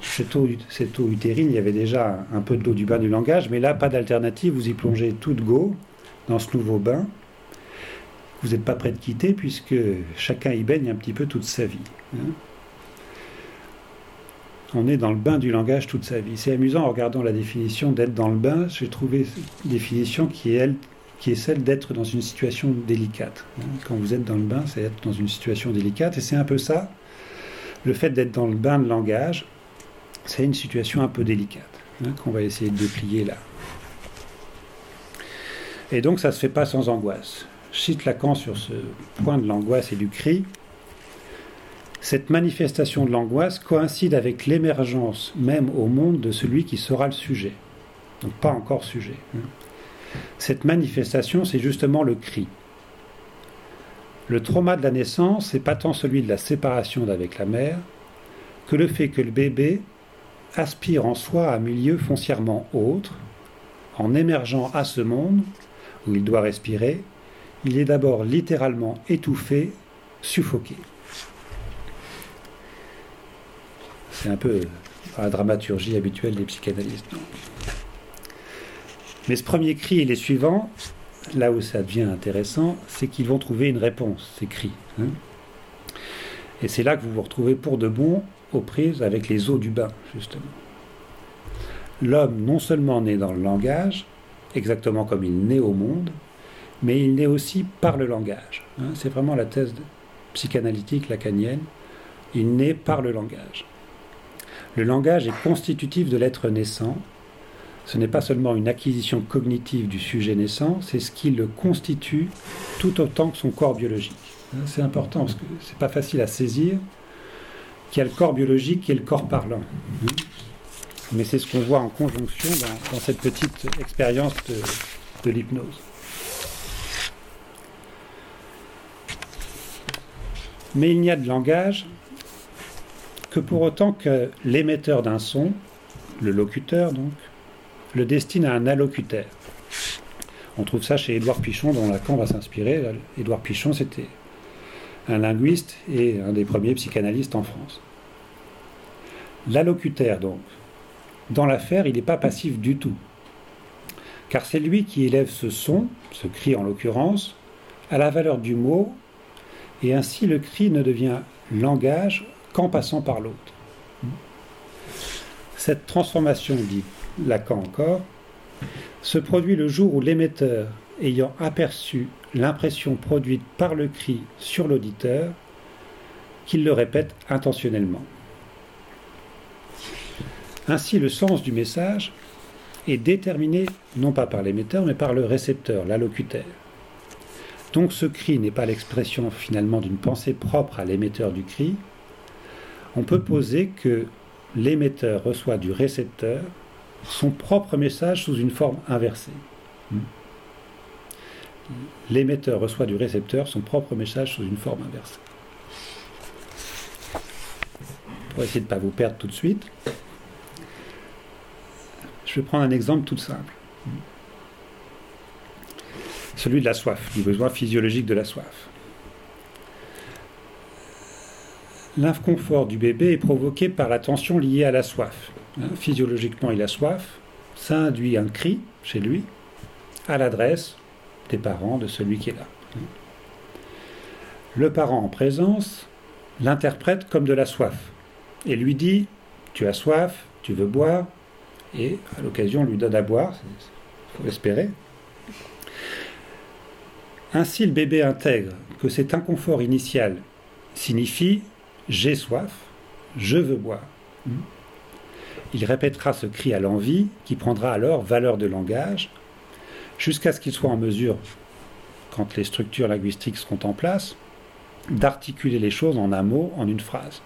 Cette eau, cette eau utérine, il y avait déjà un peu de l'eau du bain du langage, mais là, pas d'alternative, vous y plongez tout de go dans ce nouveau bain, vous n'êtes pas prêt de quitter puisque chacun y baigne un petit peu toute sa vie. Hein. On est dans le bain du langage toute sa vie. C'est amusant en regardant la définition d'être dans le bain. J'ai trouvé une définition qui est, qui est celle d'être dans une situation délicate. Quand vous êtes dans le bain, c'est être dans une situation délicate. Et c'est un peu ça. Le fait d'être dans le bain de langage, c'est une situation un peu délicate hein, qu'on va essayer de déplier là. Et donc ça ne se fait pas sans angoisse cite Lacan sur ce point de l'angoisse et du cri, cette manifestation de l'angoisse coïncide avec l'émergence même au monde de celui qui sera le sujet. Donc pas encore sujet. Hein. Cette manifestation, c'est justement le cri. Le trauma de la naissance n'est pas tant celui de la séparation d'avec la mère que le fait que le bébé aspire en soi à un milieu foncièrement autre, en émergeant à ce monde où il doit respirer, il est d'abord littéralement étouffé, suffoqué. C'est un peu la dramaturgie habituelle des psychanalystes. Mais ce premier cri et les suivants, là où ça devient intéressant, c'est qu'ils vont trouver une réponse, ces cris. Hein. et c'est là que vous vous retrouvez pour de bon aux prises avec les eaux du bain, justement. L'homme non seulement naît dans le langage, exactement comme il naît au monde, mais il naît aussi par le langage. Hein. c'est vraiment la thèse psychanalytique lacanienne. Il naît par le langage. Le langage est constitutif de l'être naissant. Ce n'est pas seulement une acquisition cognitive du sujet naissant, c'est ce qui le constitue tout autant que son corps biologique. C'est important parce que c'est pas facile à saisir qu'il y a le corps biologique et le corps parlant. Mais c'est ce qu'on voit en conjonction dans, cette petite expérience de l'hypnose. Mais il n'y a de langage que pour autant que l'émetteur d'un son, le locuteur donc, le destine à un allocuteur. On trouve ça chez Édouard Pichon, dont Lacan va s'inspirer. Édouard Pichon, c'était un linguiste et un des premiers psychanalystes en France. L'allocuteur, donc, dans l'affaire, il n'est pas passif du tout. Car c'est lui qui élève ce son, ce cri en l'occurrence, à la valeur du mot et ainsi le cri ne devient langage qu'en passant par l'autre. Cette transformation, dit Lacan encore, se produit le jour où l'émetteur, ayant aperçu l'impression produite par le cri sur l'auditeur, qu'il le répète intentionnellement. Ainsi, le sens du message est déterminé non pas par l'émetteur, mais par le récepteur, l'allocuteur. Donc ce cri n'est pas l'expression finalement d'une pensée propre à l'émetteur du cri. On peut poser que l'émetteur reçoit du récepteur son propre message sous une forme inversée. L'émetteur reçoit du récepteur son propre message sous une forme inversée. Pour essayer de ne pas vous perdre tout de suite, je vais prendre un exemple tout simple celui de la soif, du besoin physiologique de la soif. L'inconfort du bébé est provoqué par la tension liée à la soif. Hein, physiologiquement, il a soif, ça induit un cri chez lui à l'adresse des parents de celui qui est là. Le parent en présence l'interprète comme de la soif et lui dit Tu as soif, tu veux boire, et à l'occasion lui donne à boire, il faut espérer, ainsi, le bébé intègre que cet inconfort initial signifie j'ai soif, je veux boire. Il répétera ce cri à l'envie qui prendra alors valeur de langage jusqu'à ce qu'il soit en mesure, quand les structures linguistiques seront en place, d'articuler les choses en un mot, en une phrase.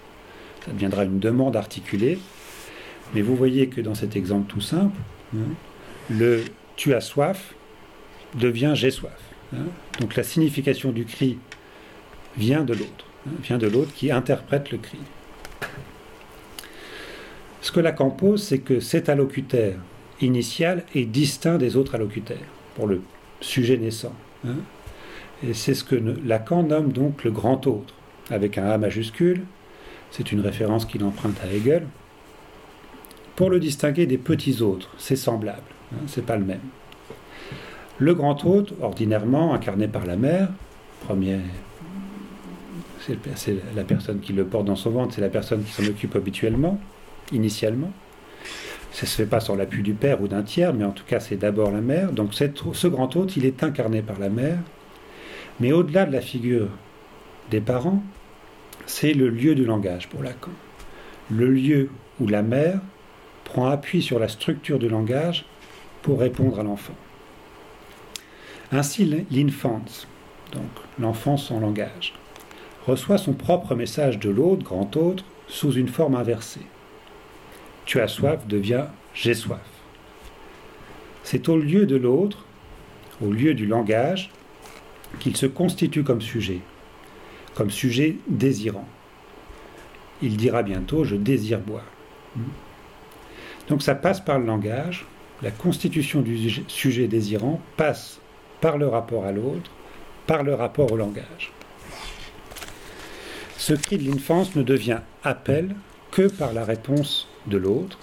Ça deviendra une demande articulée. Mais vous voyez que dans cet exemple tout simple, hein, le tu as soif devient j'ai soif. Hein. Donc la signification du cri vient de l'autre, vient de l'autre qui interprète le cri. Ce que Lacan pose, c'est que cet allocuteur initial est distinct des autres allocuteurs pour le sujet naissant. Hein. Et c'est ce que Lacan nomme donc le grand autre, avec un A majuscule. C'est une référence qu'il emprunte à Hegel. Pour le distinguer des petits autres, c'est semblable, c'est pas le même. Le grand hôte, ordinairement incarné par la mère, premier, c'est la personne qui le porte dans son ventre, c'est la personne qui s'en occupe habituellement, initialement. Ça ne se fait pas sur l'appui du père ou d'un tiers, mais en tout cas c'est d'abord la mère. Donc ce grand hôte, il est incarné par la mère. Mais au-delà de la figure des parents, c'est le lieu du langage pour Lacan. Le lieu où la mère prend appui sur la structure du langage pour répondre à l'enfant. Ainsi, l'infance, donc l'enfant sans langage, reçoit son propre message de l'autre, grand autre, sous une forme inversée. Tu as soif devient j'ai soif. C'est au lieu de l'autre, au lieu du langage, qu'il se constitue comme sujet. comme sujet désirant. Il dira bientôt je désire boire. Donc ça passe par le langage. La constitution du sujet désirant passe par le rapport à l'autre, par le rapport au langage. Ce cri de l'enfance ne devient appel que par la réponse de l'autre,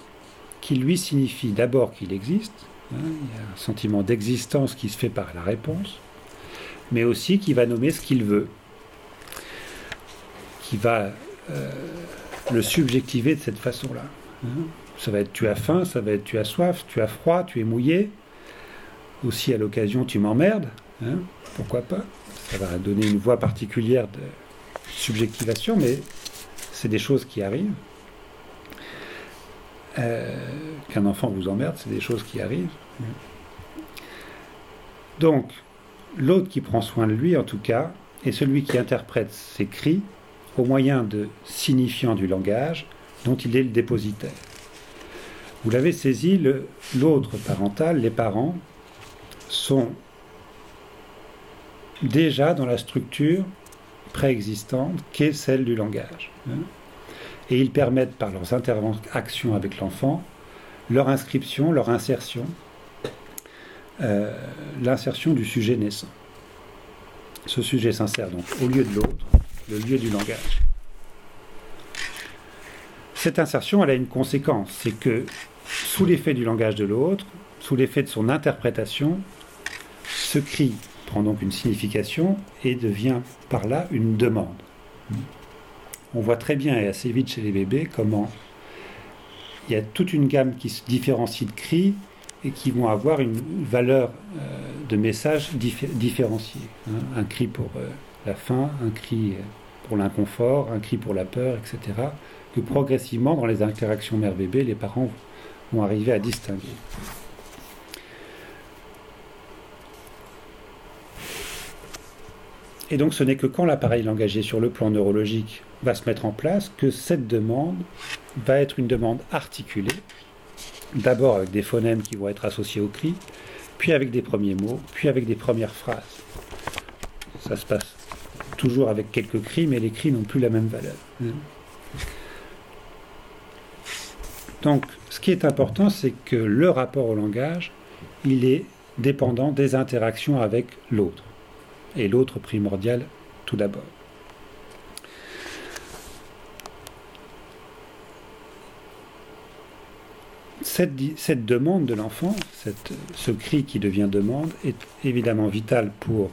qui lui signifie d'abord qu'il existe, hein, il y a un sentiment d'existence qui se fait par la réponse, mais aussi qui va nommer ce qu'il veut, qui va euh, le subjectiver de cette façon-là. Hein. Ça va être tu as faim, ça va être tu as soif, tu as froid, tu es mouillé. Aussi à l'occasion tu m'emmerdes, hein. pourquoi pas. Ça va donner une voix particulière de subjectivation, mais c'est des choses qui arrivent. Euh, qu'un enfant vous emmerde, c'est des choses qui arrivent. Donc, l'autre qui prend soin de lui, en tout cas, est celui qui interprète ses cris au moyen de signifiants du langage dont il est le dépositaire. Vous l'avez saisi, l'autre parental, les parents, sont déjà dans la structure préexistante qu'est celle du langage. Hein. Et ils permettent par leurs interactions avec l'enfant leur inscription, leur insertion, euh, l'insertion du sujet naissant. Ce sujet s'insère donc au lieu de l'autre, le lieu du langage. Cette insertion, elle a une conséquence, c'est que sous l'effet du langage de l'autre, sous l'effet de son interprétation, ce cri prend donc une signification et devient par là une demande. On voit très bien et assez vite chez les bébés comment il y a toute une gamme qui se différencie de cris et qui vont avoir une valeur euh, de message différenciée. Hein. Un cri pour euh, la faim, un cri pour l'inconfort, un cri pour la peur, etc. Que progressivement, dans les interactions mère-bébé, les parents vont arriver à distinguer. Et donc ce n'est que quand l'appareil langagé sur le plan neurologique va se mettre en place que cette demande va être une demande articulée, d'abord avec des phonèmes qui vont être associés au cri, puis avec des premiers mots, puis avec des premières phrases. Ça se passe toujours avec quelques cris, mais les cris n'ont plus la même valeur. Donc, ce qui est important, c'est que le rapport au langage, il est dépendant des interactions avec l'autre. Et l'autre primordial tout d'abord. Cette, demande de l'enfant, ce cri qui devient demande, est évidemment vital pour,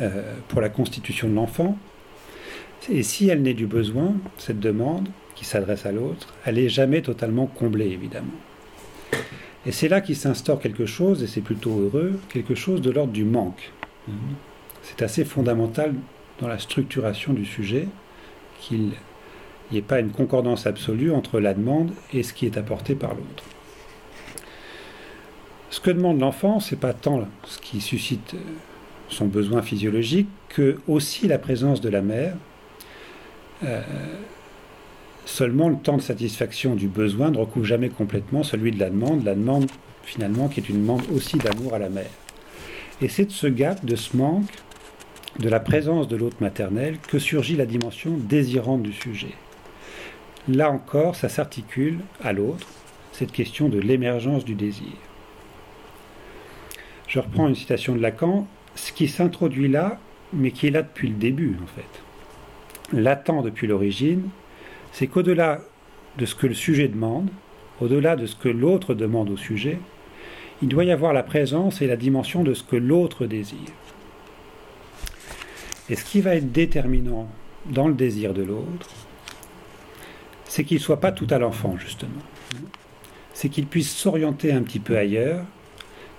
euh, la constitution de l'enfant. Et si elle n'est du besoin, cette demande, qui s'adresse à l'autre, elle n'est jamais totalement comblée, évidemment. Et c'est là qu'il s'instaure quelque chose, et c'est plutôt heureux, quelque chose de l'ordre du manque. C'est assez fondamental dans la structuration du sujet qu'il n'y ait pas une concordance absolue entre la demande et ce qui est apporté par l'autre. Ce que demande l'enfant, c'est pas tant ce qui suscite son besoin physiologique que aussi la présence de la mère. Euh, Seulement, le temps de satisfaction du besoin ne recouvre jamais complètement celui de la demande, la demande finalement qui est une demande aussi d'amour à la mère. Et c'est de ce gap, de ce manque, de la présence de l'autre maternelle que surgit la dimension désirante du sujet. Là encore, ça s'articule à l'autre, cette question de l'émergence du désir. Je reprends une citation de Lacan, ce qui s'introduit là, mais qui est là depuis le début en fait. L'attend depuis l'origine, c'est qu'au-delà de ce que le sujet demande, au-delà de ce que l'autre demande au sujet, il doit y avoir la présence et la dimension de ce que l'autre désire. Et ce qui va être déterminant dans le désir de l'autre, c'est qu'il ne soit pas tout à l'enfant, justement. C'est qu'il puisse s'orienter un petit peu ailleurs,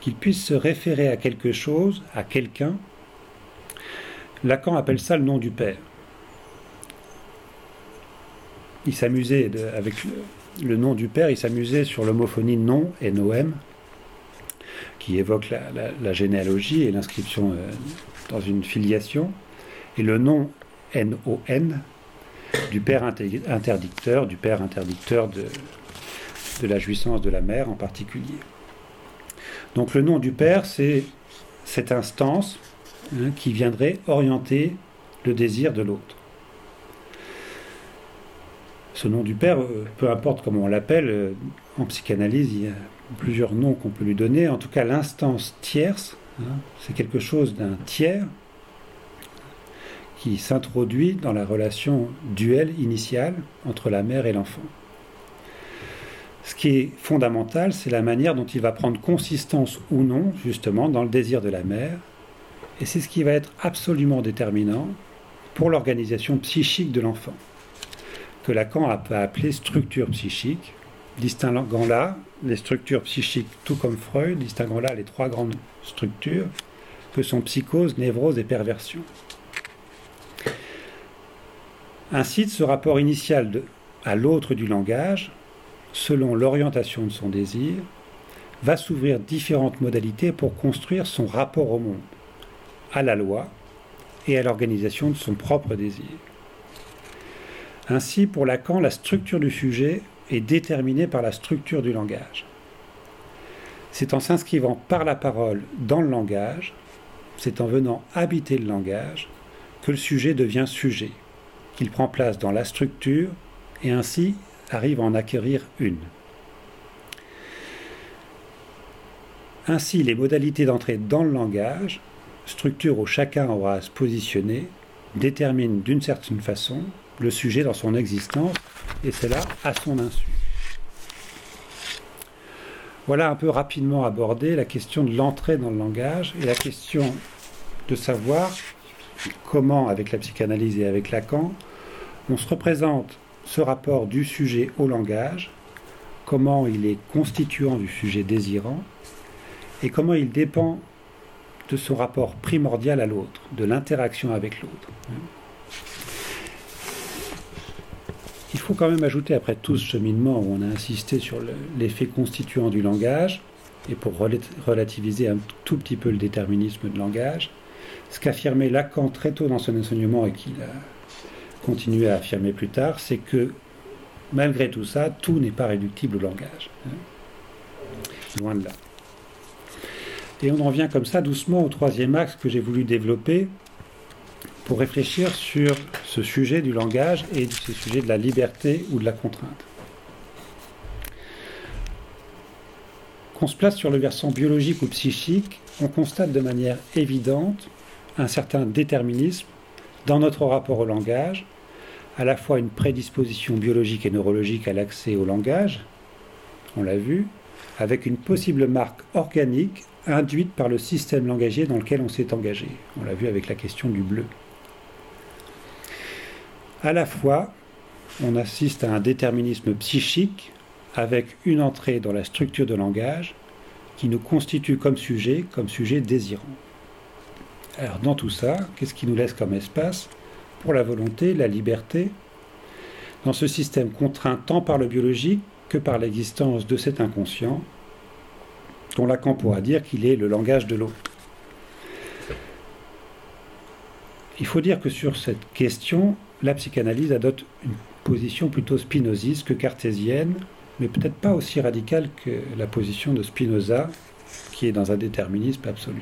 qu'il puisse se référer à quelque chose, à quelqu'un. Lacan appelle ça le nom du Père il s'amusait avec le, nom du père, il s'amusait sur l'homophonie nom et noem, qui évoque la, généalogie et l'inscription euh, dans une filiation, et le nom N-O-N du père interdicteur, du père interdicteur de, la jouissance de la mère en particulier. Donc le nom du père, c'est cette instance hein, qui viendrait orienter le désir de l'autre. Ce nom du Père, euh, peu importe comment on l'appelle, euh, en psychanalyse, plusieurs noms qu'on peut lui donner. En tout cas, l'instance tierce, hein, c'est quelque chose d'un tiers qui s'introduit dans la relation duel initiale entre la mère et l'enfant. Ce qui est fondamental, c'est la manière dont il va prendre consistance ou non, justement, dans le désir de la mère. Et c'est ce qui va être absolument déterminant pour l'organisation psychique de l'enfant, que Lacan a appelé structure psychique, distinguant là les structures psychiques, tout comme Freud, distinguant là les trois grandes structures que sont psychose, névrose et perversion. Ainsi, de ce rapport initial à l'autre du langage, selon l'orientation de son désir, va s'ouvrir différentes modalités pour construire son rapport au monde, à la loi et à l'organisation de son propre désir. Ainsi, pour Lacan, la structure du sujet est déterminée par la structure du langage. C'est en s'inscrivant par la parole dans le langage, c'est en venant habiter le langage, que le sujet devient sujet, qu'il prend place dans la structure et ainsi arrive à en acquérir une. Ainsi, les modalités d'entrée dans le langage, structure où chacun aura à se positionner, déterminent d'une certaine façon le sujet dans son existence, et c'est là à son insu. Voilà un peu rapidement abordé la question de l'entrée dans le langage et la question de savoir comment, avec la psychanalyse et avec Lacan, on se représente ce rapport du sujet au langage, comment il est constituant du sujet désirant, et comment il dépend de son rapport primordial à l'autre, de l'interaction avec l'autre. Il faut quand même ajouter, après tout ce cheminement où on a insisté sur l'effet constituant du langage, et pour relativiser un tout petit peu le déterminisme de langage, ce qu'affirmait Lacan très tôt dans son enseignement et qu'il a continuer à affirmer plus tard, c'est que malgré tout ça, tout n'est pas réductible au langage. Hein. Loin de là. Et on en vient comme ça doucement au troisième axe que j'ai voulu développer pour réfléchir sur ce sujet du langage et ce sujet de la liberté ou de la contrainte. Qu'on se place sur le versant biologique ou psychique, on constate de manière évidente un certain déterminisme dans notre rapport au langage, à la fois une prédisposition biologique et neurologique à l'accès au langage, on l'a vu, avec une possible marque organique induite par le système langagier dans lequel on s'est engagé. On l'a vu avec la question du bleu. À la fois, on assiste à un déterminisme psychique avec une entrée dans la structure de langage qui nous constitue comme sujet, comme sujet désirant. Alors dans tout ça, qu'est-ce qui nous laisse comme espace pour la volonté, la liberté, dans ce système contraint tant par le biologique que par l'existence de cet inconscient, dont Lacan pourra dire qu'il est le langage de l'autre. Il faut dire que sur cette question, la psychanalyse adopte une position plutôt spinoziste que cartésienne, mais peut-être pas aussi radicale que la position de Spinoza, qui est dans un déterminisme absolu.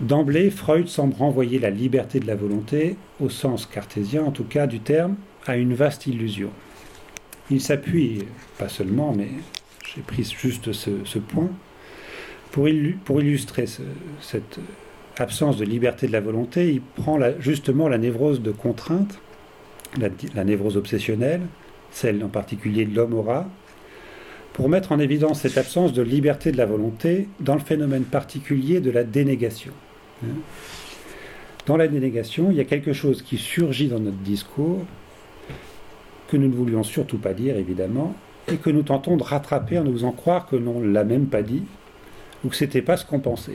D'emblée, Freud semble renvoyer la liberté de la volonté, au sens cartésien en tout cas du terme, à une vaste illusion. Il s'appuie, pas seulement, mais j'ai pris juste ce, point, pour, illustrer cette absence de liberté de la volonté, il prend justement la névrose de contrainte, la, névrose obsessionnelle, celle en particulier de l'homme aura, pour mettre en évidence cette absence de liberté de la volonté dans le phénomène particulier de la dénégation. Dans la dénégation, il y a quelque chose qui surgit dans notre discours que nous ne voulions surtout pas dire, évidemment, et que nous tentons de rattraper en nous faisant croire que l'on ne l'a même pas dit, ou que c'était pas ce qu'on pensait.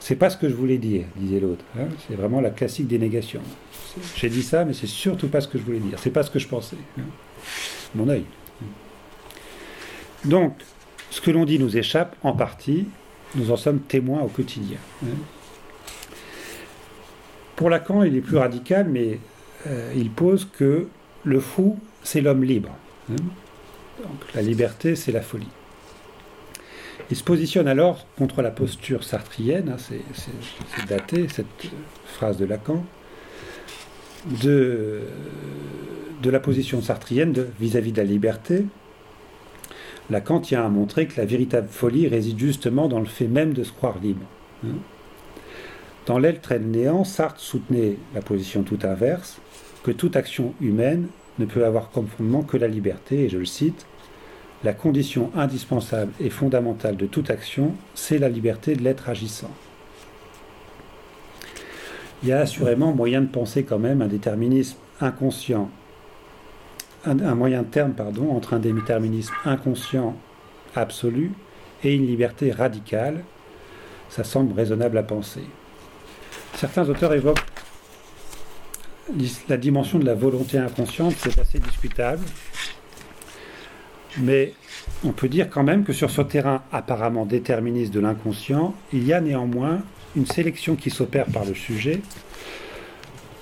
C'est pas ce que je voulais dire, disait l'autre. Hein. C'est vraiment la classique dénégation. J'ai dit ça, mais c'est surtout pas ce que je voulais dire. C'est pas ce que je pensais. Hein. Mon œil. Donc, ce que l'on dit nous échappe en partie, nous en sommes témoins au quotidien. Hein. Pour Lacan, il est plus radical, mais euh, il pose que le fou, c'est l'homme libre. Donc la liberté, c'est la folie. Il se positionne alors contre la posture sartrienne, hein, c'est daté cette phrase de Lacan, de, la position sartrienne vis-à-vis -vis de la liberté. Lacan tient à montrer que la véritable folie réside justement dans le fait même de se croire libre. Hein. Dans l'aile traîne néant, Sartre soutenait la position tout inverse, que toute action humaine ne peut avoir comme fondement que la liberté, et je le cite, la condition indispensable et fondamentale de toute action, c'est la liberté de l'être agissant. Il y a assurément moyen de penser quand même un déterminisme inconscient, un, moyen terme pardon, entre un déterminisme inconscient absolu et une liberté radicale. Ça semble raisonnable à penser. Certains auteurs évoquent la dimension de la volonté inconsciente, c'est assez discutable. Mais on peut dire quand même que sur ce terrain apparemment déterministe de l'inconscient, il y a néanmoins une sélection qui s'opère par le sujet,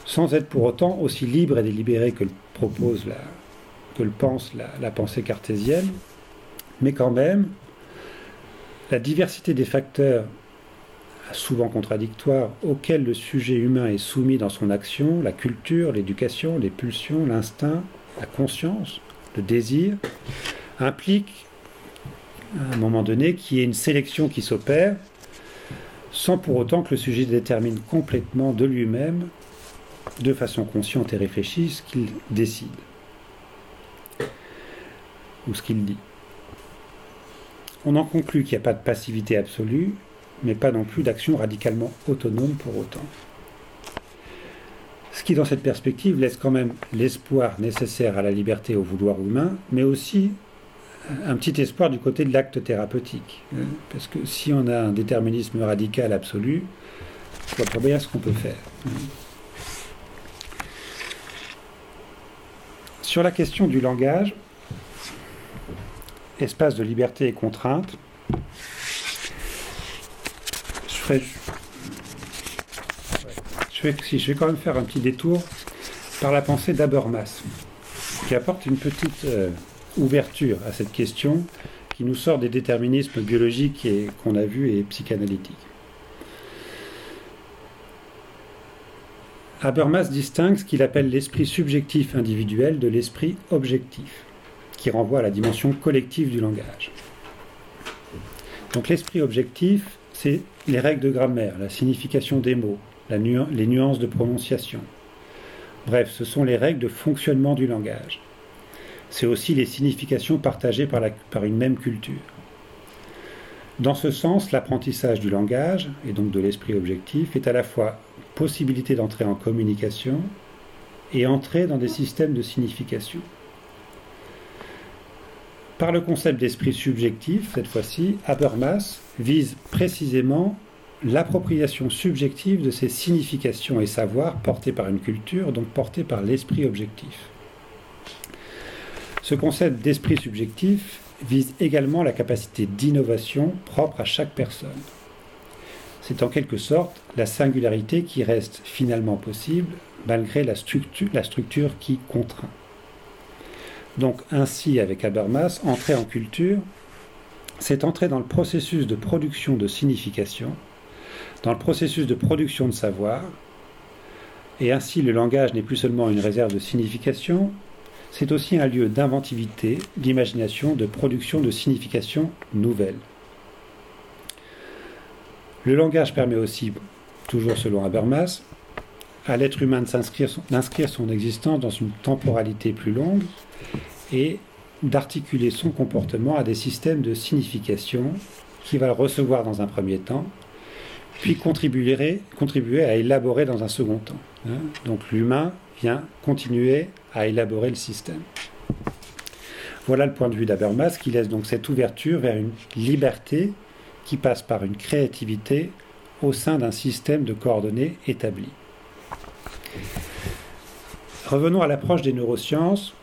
sans être pour autant aussi libre et délibéré que le propose que le pense la pensée cartésienne, mais quand même, la diversité des facteurs souvent contradictoires auxquels le sujet humain est soumis dans son action, la culture, l'éducation, les pulsions, l'instinct, la conscience, le désir, implique à un moment donné qu'il y ait une sélection qui s'opère sans pour autant que le sujet détermine complètement de lui-même, de façon consciente et réfléchie, ce qu'il décide ou ce qu'il dit. On en conclut qu'il n'y a pas de passivité absolue, mais pas non plus d'action radicalement autonome pour autant. Ce qui, dans cette perspective, laisse quand même l'espoir nécessaire à la liberté au vouloir humain, mais aussi un petit espoir du côté de l'acte thérapeutique. Hein, parce que si on a un déterminisme radical absolu, on voit pas bien ce qu'on peut faire. Sur la question du langage, espace de liberté et contrainte, je je vais quand même faire un petit détour par la pensée d'Abermas, qui apporte une petite euh, ouverture à cette question, qui nous sort des déterminismes biologiques qu'on a vus et psychanalytiques. Habermas distingue ce qu'il appelle l'esprit subjectif individuel de l'esprit objectif, qui renvoie à la dimension collective du langage. Donc l'esprit objectif, c'est les règles de grammaire, la signification des mots, les nuances de prononciation. Bref, ce sont les règles de fonctionnement du langage. C'est aussi les significations partagées par, par une même culture. Dans ce sens, l'apprentissage du langage, et donc de l'esprit objectif, est à la fois possibilité d'entrer en communication et entrer dans des systèmes de signification. Par le concept d'esprit subjectif, cette fois-ci, Habermas vise précisément l'appropriation subjective de ces significations et savoirs portés par une culture, donc portés par l'esprit objectif. Ce concept d'esprit subjectif vise également la capacité d'innovation propre à chaque personne. C'est en quelque sorte la singularité qui reste finalement possible malgré la structure, qui contraint. Donc ainsi, avec Habermas, entrer en culture, c'est entrer dans le processus de production de signification, dans le processus de production de savoir, et ainsi le langage n'est plus seulement une réserve de signification, c'est aussi un lieu d'inventivité, d'imagination, de production de signification nouvelles. Le langage permet aussi, toujours selon Habermas, à l'être humain d'inscrire son existence dans une temporalité plus longue et d'articuler son comportement à des systèmes de signification qui va le recevoir dans un premier temps, puis contribuer, à élaborer dans un second temps. Hein. Donc l'humain vient continuer à élaborer le système. Voilà le point de vue d'Abermas qui laisse donc cette ouverture vers une liberté qui passe par une créativité au sein d'un système de coordonnées établi. Revenons à l'approche des neurosciences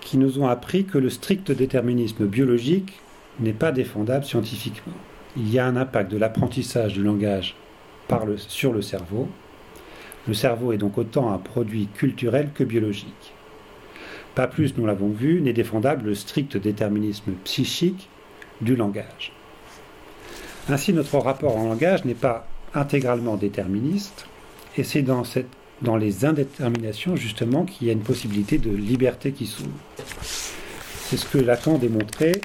qui nous ont appris que le strict déterminisme biologique n'est pas défendable scientifiquement. Il y a un impact de l'apprentissage du langage sur le cerveau. Le cerveau est donc autant un produit culturel que biologique. Pas plus, nous l'avons vu, n'est défendable le strict déterminisme psychique du langage. Ainsi, notre rapport en langage n'est pas intégralement déterministe, et c'est dans, dans les indéterminations justement qu'il y a une possibilité de liberté qui s'ouvre. C'est ce que Lacan démontrait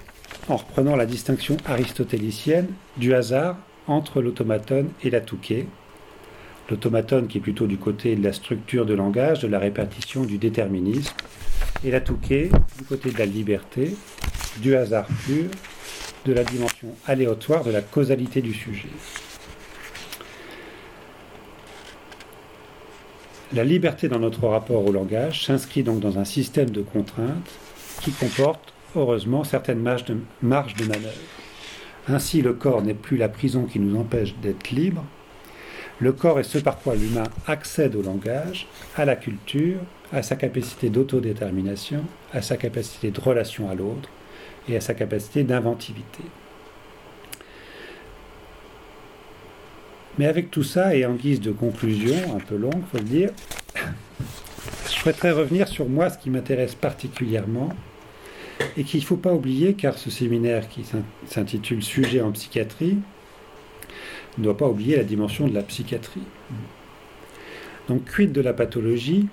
en reprenant la distinction aristotélicienne du hasard entre l'automatone et la touquet. L'automatone qui est plutôt du côté de la structure de langage, de la répartition, du déterminisme, et la touquet du côté de la liberté, du hasard pur, de la dimension aléatoire de la causalité du sujet. La liberté dans notre rapport au langage s'inscrit donc dans un système de contraintes qui comporte, heureusement, certaines marges de, manœuvre. Ainsi, le corps n'est plus la prison qui nous empêche d'être libres. Le corps est ce par quoi l'humain accède au langage, à la culture, à sa capacité d'autodétermination, à sa capacité de relation à l'autre et à sa capacité d'inventivité. Mais avec tout ça, et en guise de conclusion, un peu longue, faut le dire, je souhaiterais revenir sur moi, ce qui m'intéresse particulièrement, et qu'il ne faut pas oublier, car ce séminaire qui s'intitule Sujet en psychiatrie ne doit pas oublier la dimension de la psychiatrie. Donc, quid de la pathologie,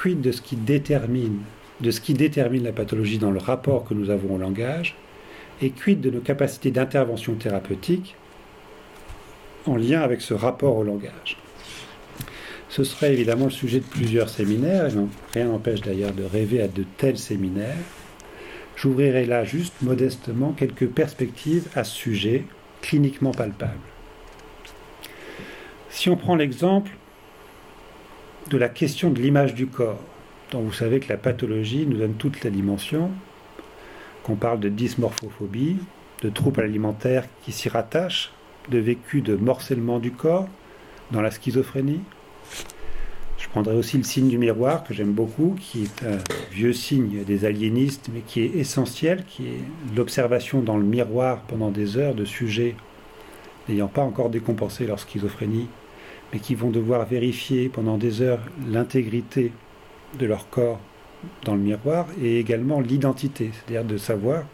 quid de ce qui détermine, de ce qui détermine la pathologie dans le rapport que nous avons au langage, et quid de nos capacités d'intervention thérapeutique en lien avec ce rapport au langage? Ce serait évidemment le sujet de plusieurs séminaires, et rien n'empêche d'ailleurs de rêver à de tels séminaires. J'ouvrirai là juste modestement quelques perspectives à ce sujet cliniquement palpable. Si on prend l'exemple de la question de l'image du corps, dont vous savez que la pathologie nous donne toute la dimension, qu'on parle de dysmorphophobie, de troubles alimentaires qui s'y rattachent, de vécu de morcellement du corps dans la schizophrénie, prendrai aussi le signe du miroir que j'aime beaucoup, qui est un vieux signe des aliénistes, mais qui est essentiel, qui est l'observation dans le miroir pendant des heures de sujets n'ayant pas encore décompensé leur schizophrénie, mais qui vont devoir vérifier pendant des heures l'intégrité de leur corps dans le miroir et également l'identité, c'est-à-dire de savoir,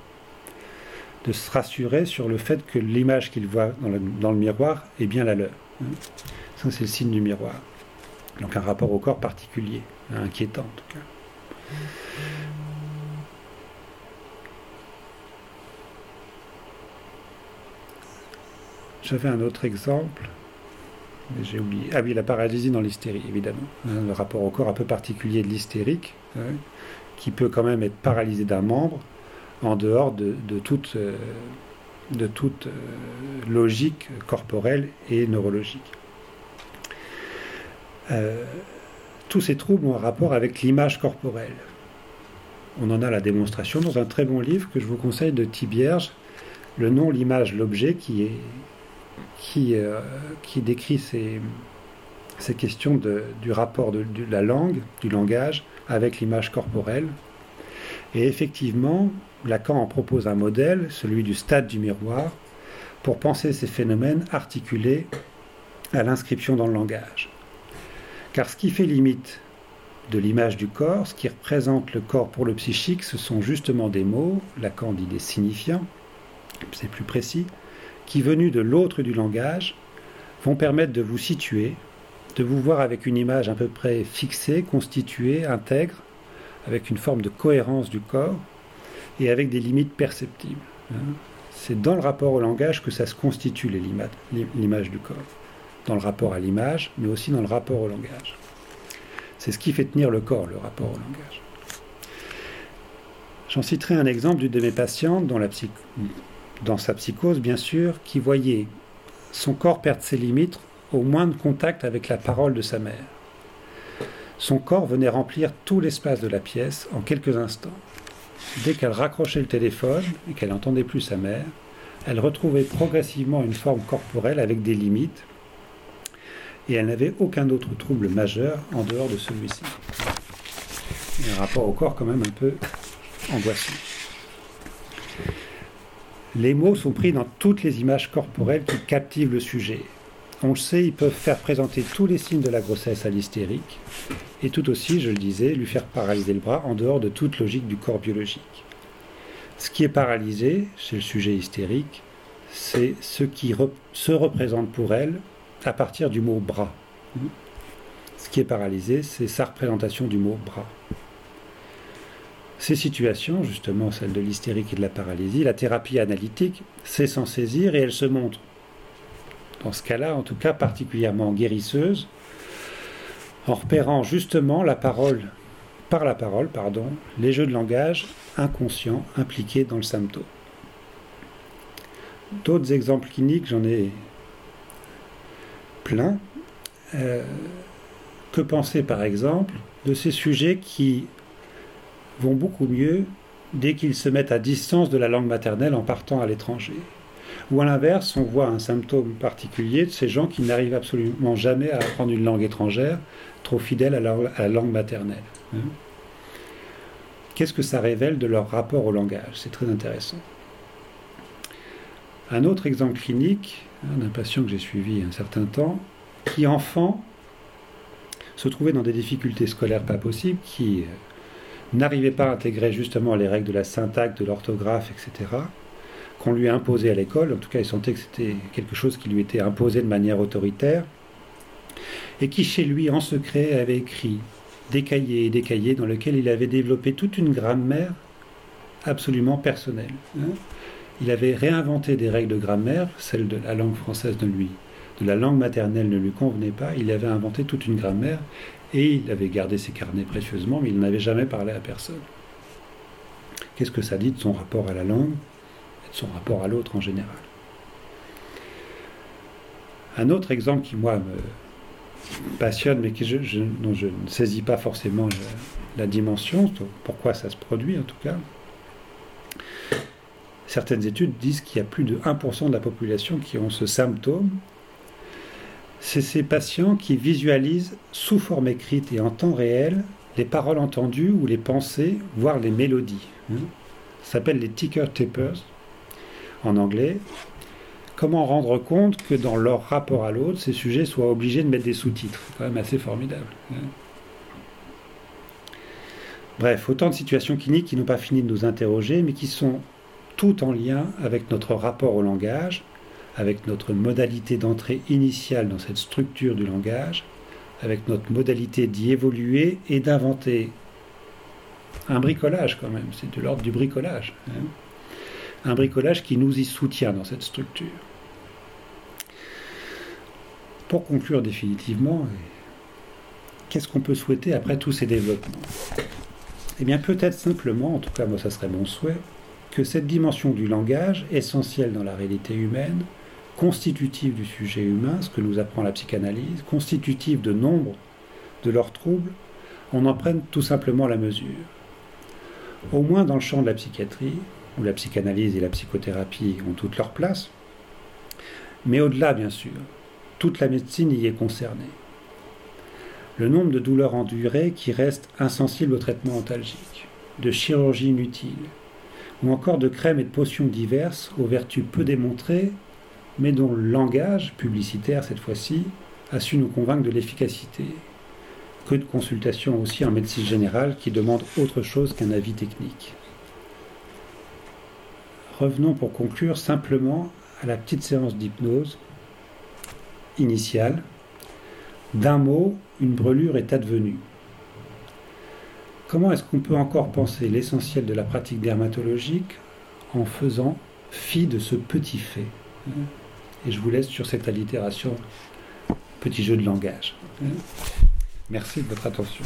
de se rassurer sur le fait que l'image qu'ils voient dans le, dans le miroir est bien la leur. Ça, c'est le signe du miroir. Donc un rapport au corps particulier, inquiétant en tout cas. J'avais un autre exemple, mais j'ai oublié. Ah oui, la paralysie dans l'hystérie, évidemment. Hein, le rapport au corps un peu particulier de l'hystérique, hein, qui peut quand même être paralysé d'un membre en dehors de, toute, euh, euh, logique corporelle et neurologique. Euh, tous ces troubles ont un rapport avec l'image corporelle. On en a la démonstration dans un très bon livre que je vous conseille de Thibierge, Le nom, l'image, l'objet, qui, euh, décrit ces, questions du rapport de, la langue, du langage, avec l'image corporelle. Et effectivement, Lacan en propose un modèle, celui du stade du miroir, pour penser ces phénomènes articulés à l'inscription dans le langage. Car ce qui fait limite de l'image du corps, ce qui représente le corps pour le psychique, ce sont justement des mots, Lacan dit des signifiants, c'est plus précis, qui venus de l'autre du langage, vont permettre de vous situer, de vous voir avec une image à peu près fixée, constituée, intègre, avec une forme de cohérence du corps et avec des limites perceptibles. Hein. C'est dans le rapport au langage que ça se constitue l'image du corps dans le rapport à l'image, mais aussi dans le rapport au langage. C'est ce qui fait tenir le corps, le rapport au langage. J'en citerai un exemple d'une de mes patientes, dans, la dans sa psychose bien sûr, qui voyait son corps perdre ses limites au moindre contact avec la parole de sa mère. Son corps venait remplir tout l'espace de la pièce en quelques instants. Dès qu'elle raccrochait le téléphone et qu'elle n'entendait plus sa mère, elle retrouvait progressivement une forme corporelle avec des limites et elle n'avait aucun autre trouble majeur en dehors de celui-ci. Un rapport au corps quand même un peu angoissant. Les mots sont pris dans toutes les images corporelles qui captivent le sujet. On le sait, ils peuvent faire présenter tous les signes de la grossesse à l'hystérique, et tout aussi, je le disais, lui faire paralyser le bras en dehors de toute logique du corps biologique. Ce qui est paralysé chez le sujet hystérique, c'est ce qui se représente pour elle à partir du mot bras. Ce qui est paralysé, c'est sa représentation du mot bras. Ces situations, justement celle de l'hystérique et de la paralysie, la thérapie analytique sait s'en saisir et elle se montre, dans ce cas-là en tout cas particulièrement guérisseuse, en repérant justement la parole, par la parole, pardon, les jeux de langage inconscients impliqués dans le symptôme. D'autres exemples cliniques, j'en ai Euh, que penser par exemple de ces sujets qui vont beaucoup mieux dès qu'ils se mettent à distance de la langue maternelle en partant à l'étranger Ou à l'inverse, on voit un symptôme particulier de ces gens qui n'arrivent absolument jamais à apprendre une langue étrangère, trop fidèles à la, langue maternelle. Hein. Qu'est-ce que ça révèle de leur rapport au langage? C'est très intéressant. Un autre exemple clinique hein, d'un patient que j'ai suivi un certain temps, qui enfant se trouvait dans des difficultés scolaires pas possibles, qui euh, n'arrivait pas à intégrer justement les règles de la syntaxe, de l'orthographe, etc., qu'on lui a à l'école, en tout cas il sentait que c'était quelque chose qui lui était imposé de manière autoritaire, et qui chez lui, en secret, avait écrit des cahiers et des cahiers dans lesquels il avait développé toute une grammaire absolument personnelle. Hein. Il avait réinventé des règles de grammaire, celles de la langue française de lui, de la langue maternelle ne lui convenait pas, il avait inventé toute une grammaire et il avait gardé ses carnets précieusement, mais il n'avait jamais parlé à personne. Qu'est-ce que ça dit de son rapport à la langue et de son rapport à l'autre en général? Un autre exemple qui, moi, me passionne, mais dont je ne saisis pas forcément la dimension, pourquoi ça se produit en tout cas, certaines études disent qu'il y a plus de 1% de la population qui ont ce symptôme. C'est ces patients qui visualisent sous forme écrite et en temps réel les paroles entendues ou les pensées, voire les mélodies. Hein. Ça s'appelle les ticker tapers en anglais. Comment rendre compte que dans leur rapport à l'autre, ces sujets soient obligés de mettre des sous-titres? C'est quand même assez formidable. Hein. Bref, autant de situations cliniques qui n'ont pas fini de nous interroger, mais qui sont tout en lien avec notre rapport au langage, avec notre modalité d'entrée initiale dans cette structure du langage, avec notre modalité d'y évoluer et d'inventer un bricolage quand même, c'est de l'ordre du bricolage. Hein. un bricolage qui nous y soutient dans cette structure. Pour conclure définitivement, qu'est-ce qu'on peut souhaiter après tous ces développements? Eh bien peut-être simplement, en tout cas moi ça serait mon souhait, que cette dimension du langage, essentielle dans la réalité humaine, constitutive du sujet humain, ce que nous apprend la psychanalyse, constitutive de nombre de leurs troubles, on en prenne tout simplement la mesure. Au moins dans le champ de la psychiatrie, où la psychanalyse et la psychothérapie ont toute leur place, mais au-delà bien sûr, toute la médecine y est concernée. Le nombre de douleurs endurées qui restent insensibles au traitement antalgique, de chirurgie inutile, ou encore de crèmes et de potions diverses aux vertus peu démontrées, mais dont le langage, publicitaire cette fois-ci, a su nous convaincre de l'efficacité. Que de consultations aussi en médecine générale qui demandent autre chose qu'un avis technique. Revenons pour conclure simplement à la petite séance d'hypnose initiale. D'un mot, une brûlure est advenue. Comment est-ce qu'on peut encore penser l'essentiel de la pratique dermatologique en faisant fi de ce petit fait? Et je vous laisse sur cette allitération, petit jeu de langage. Merci de votre attention.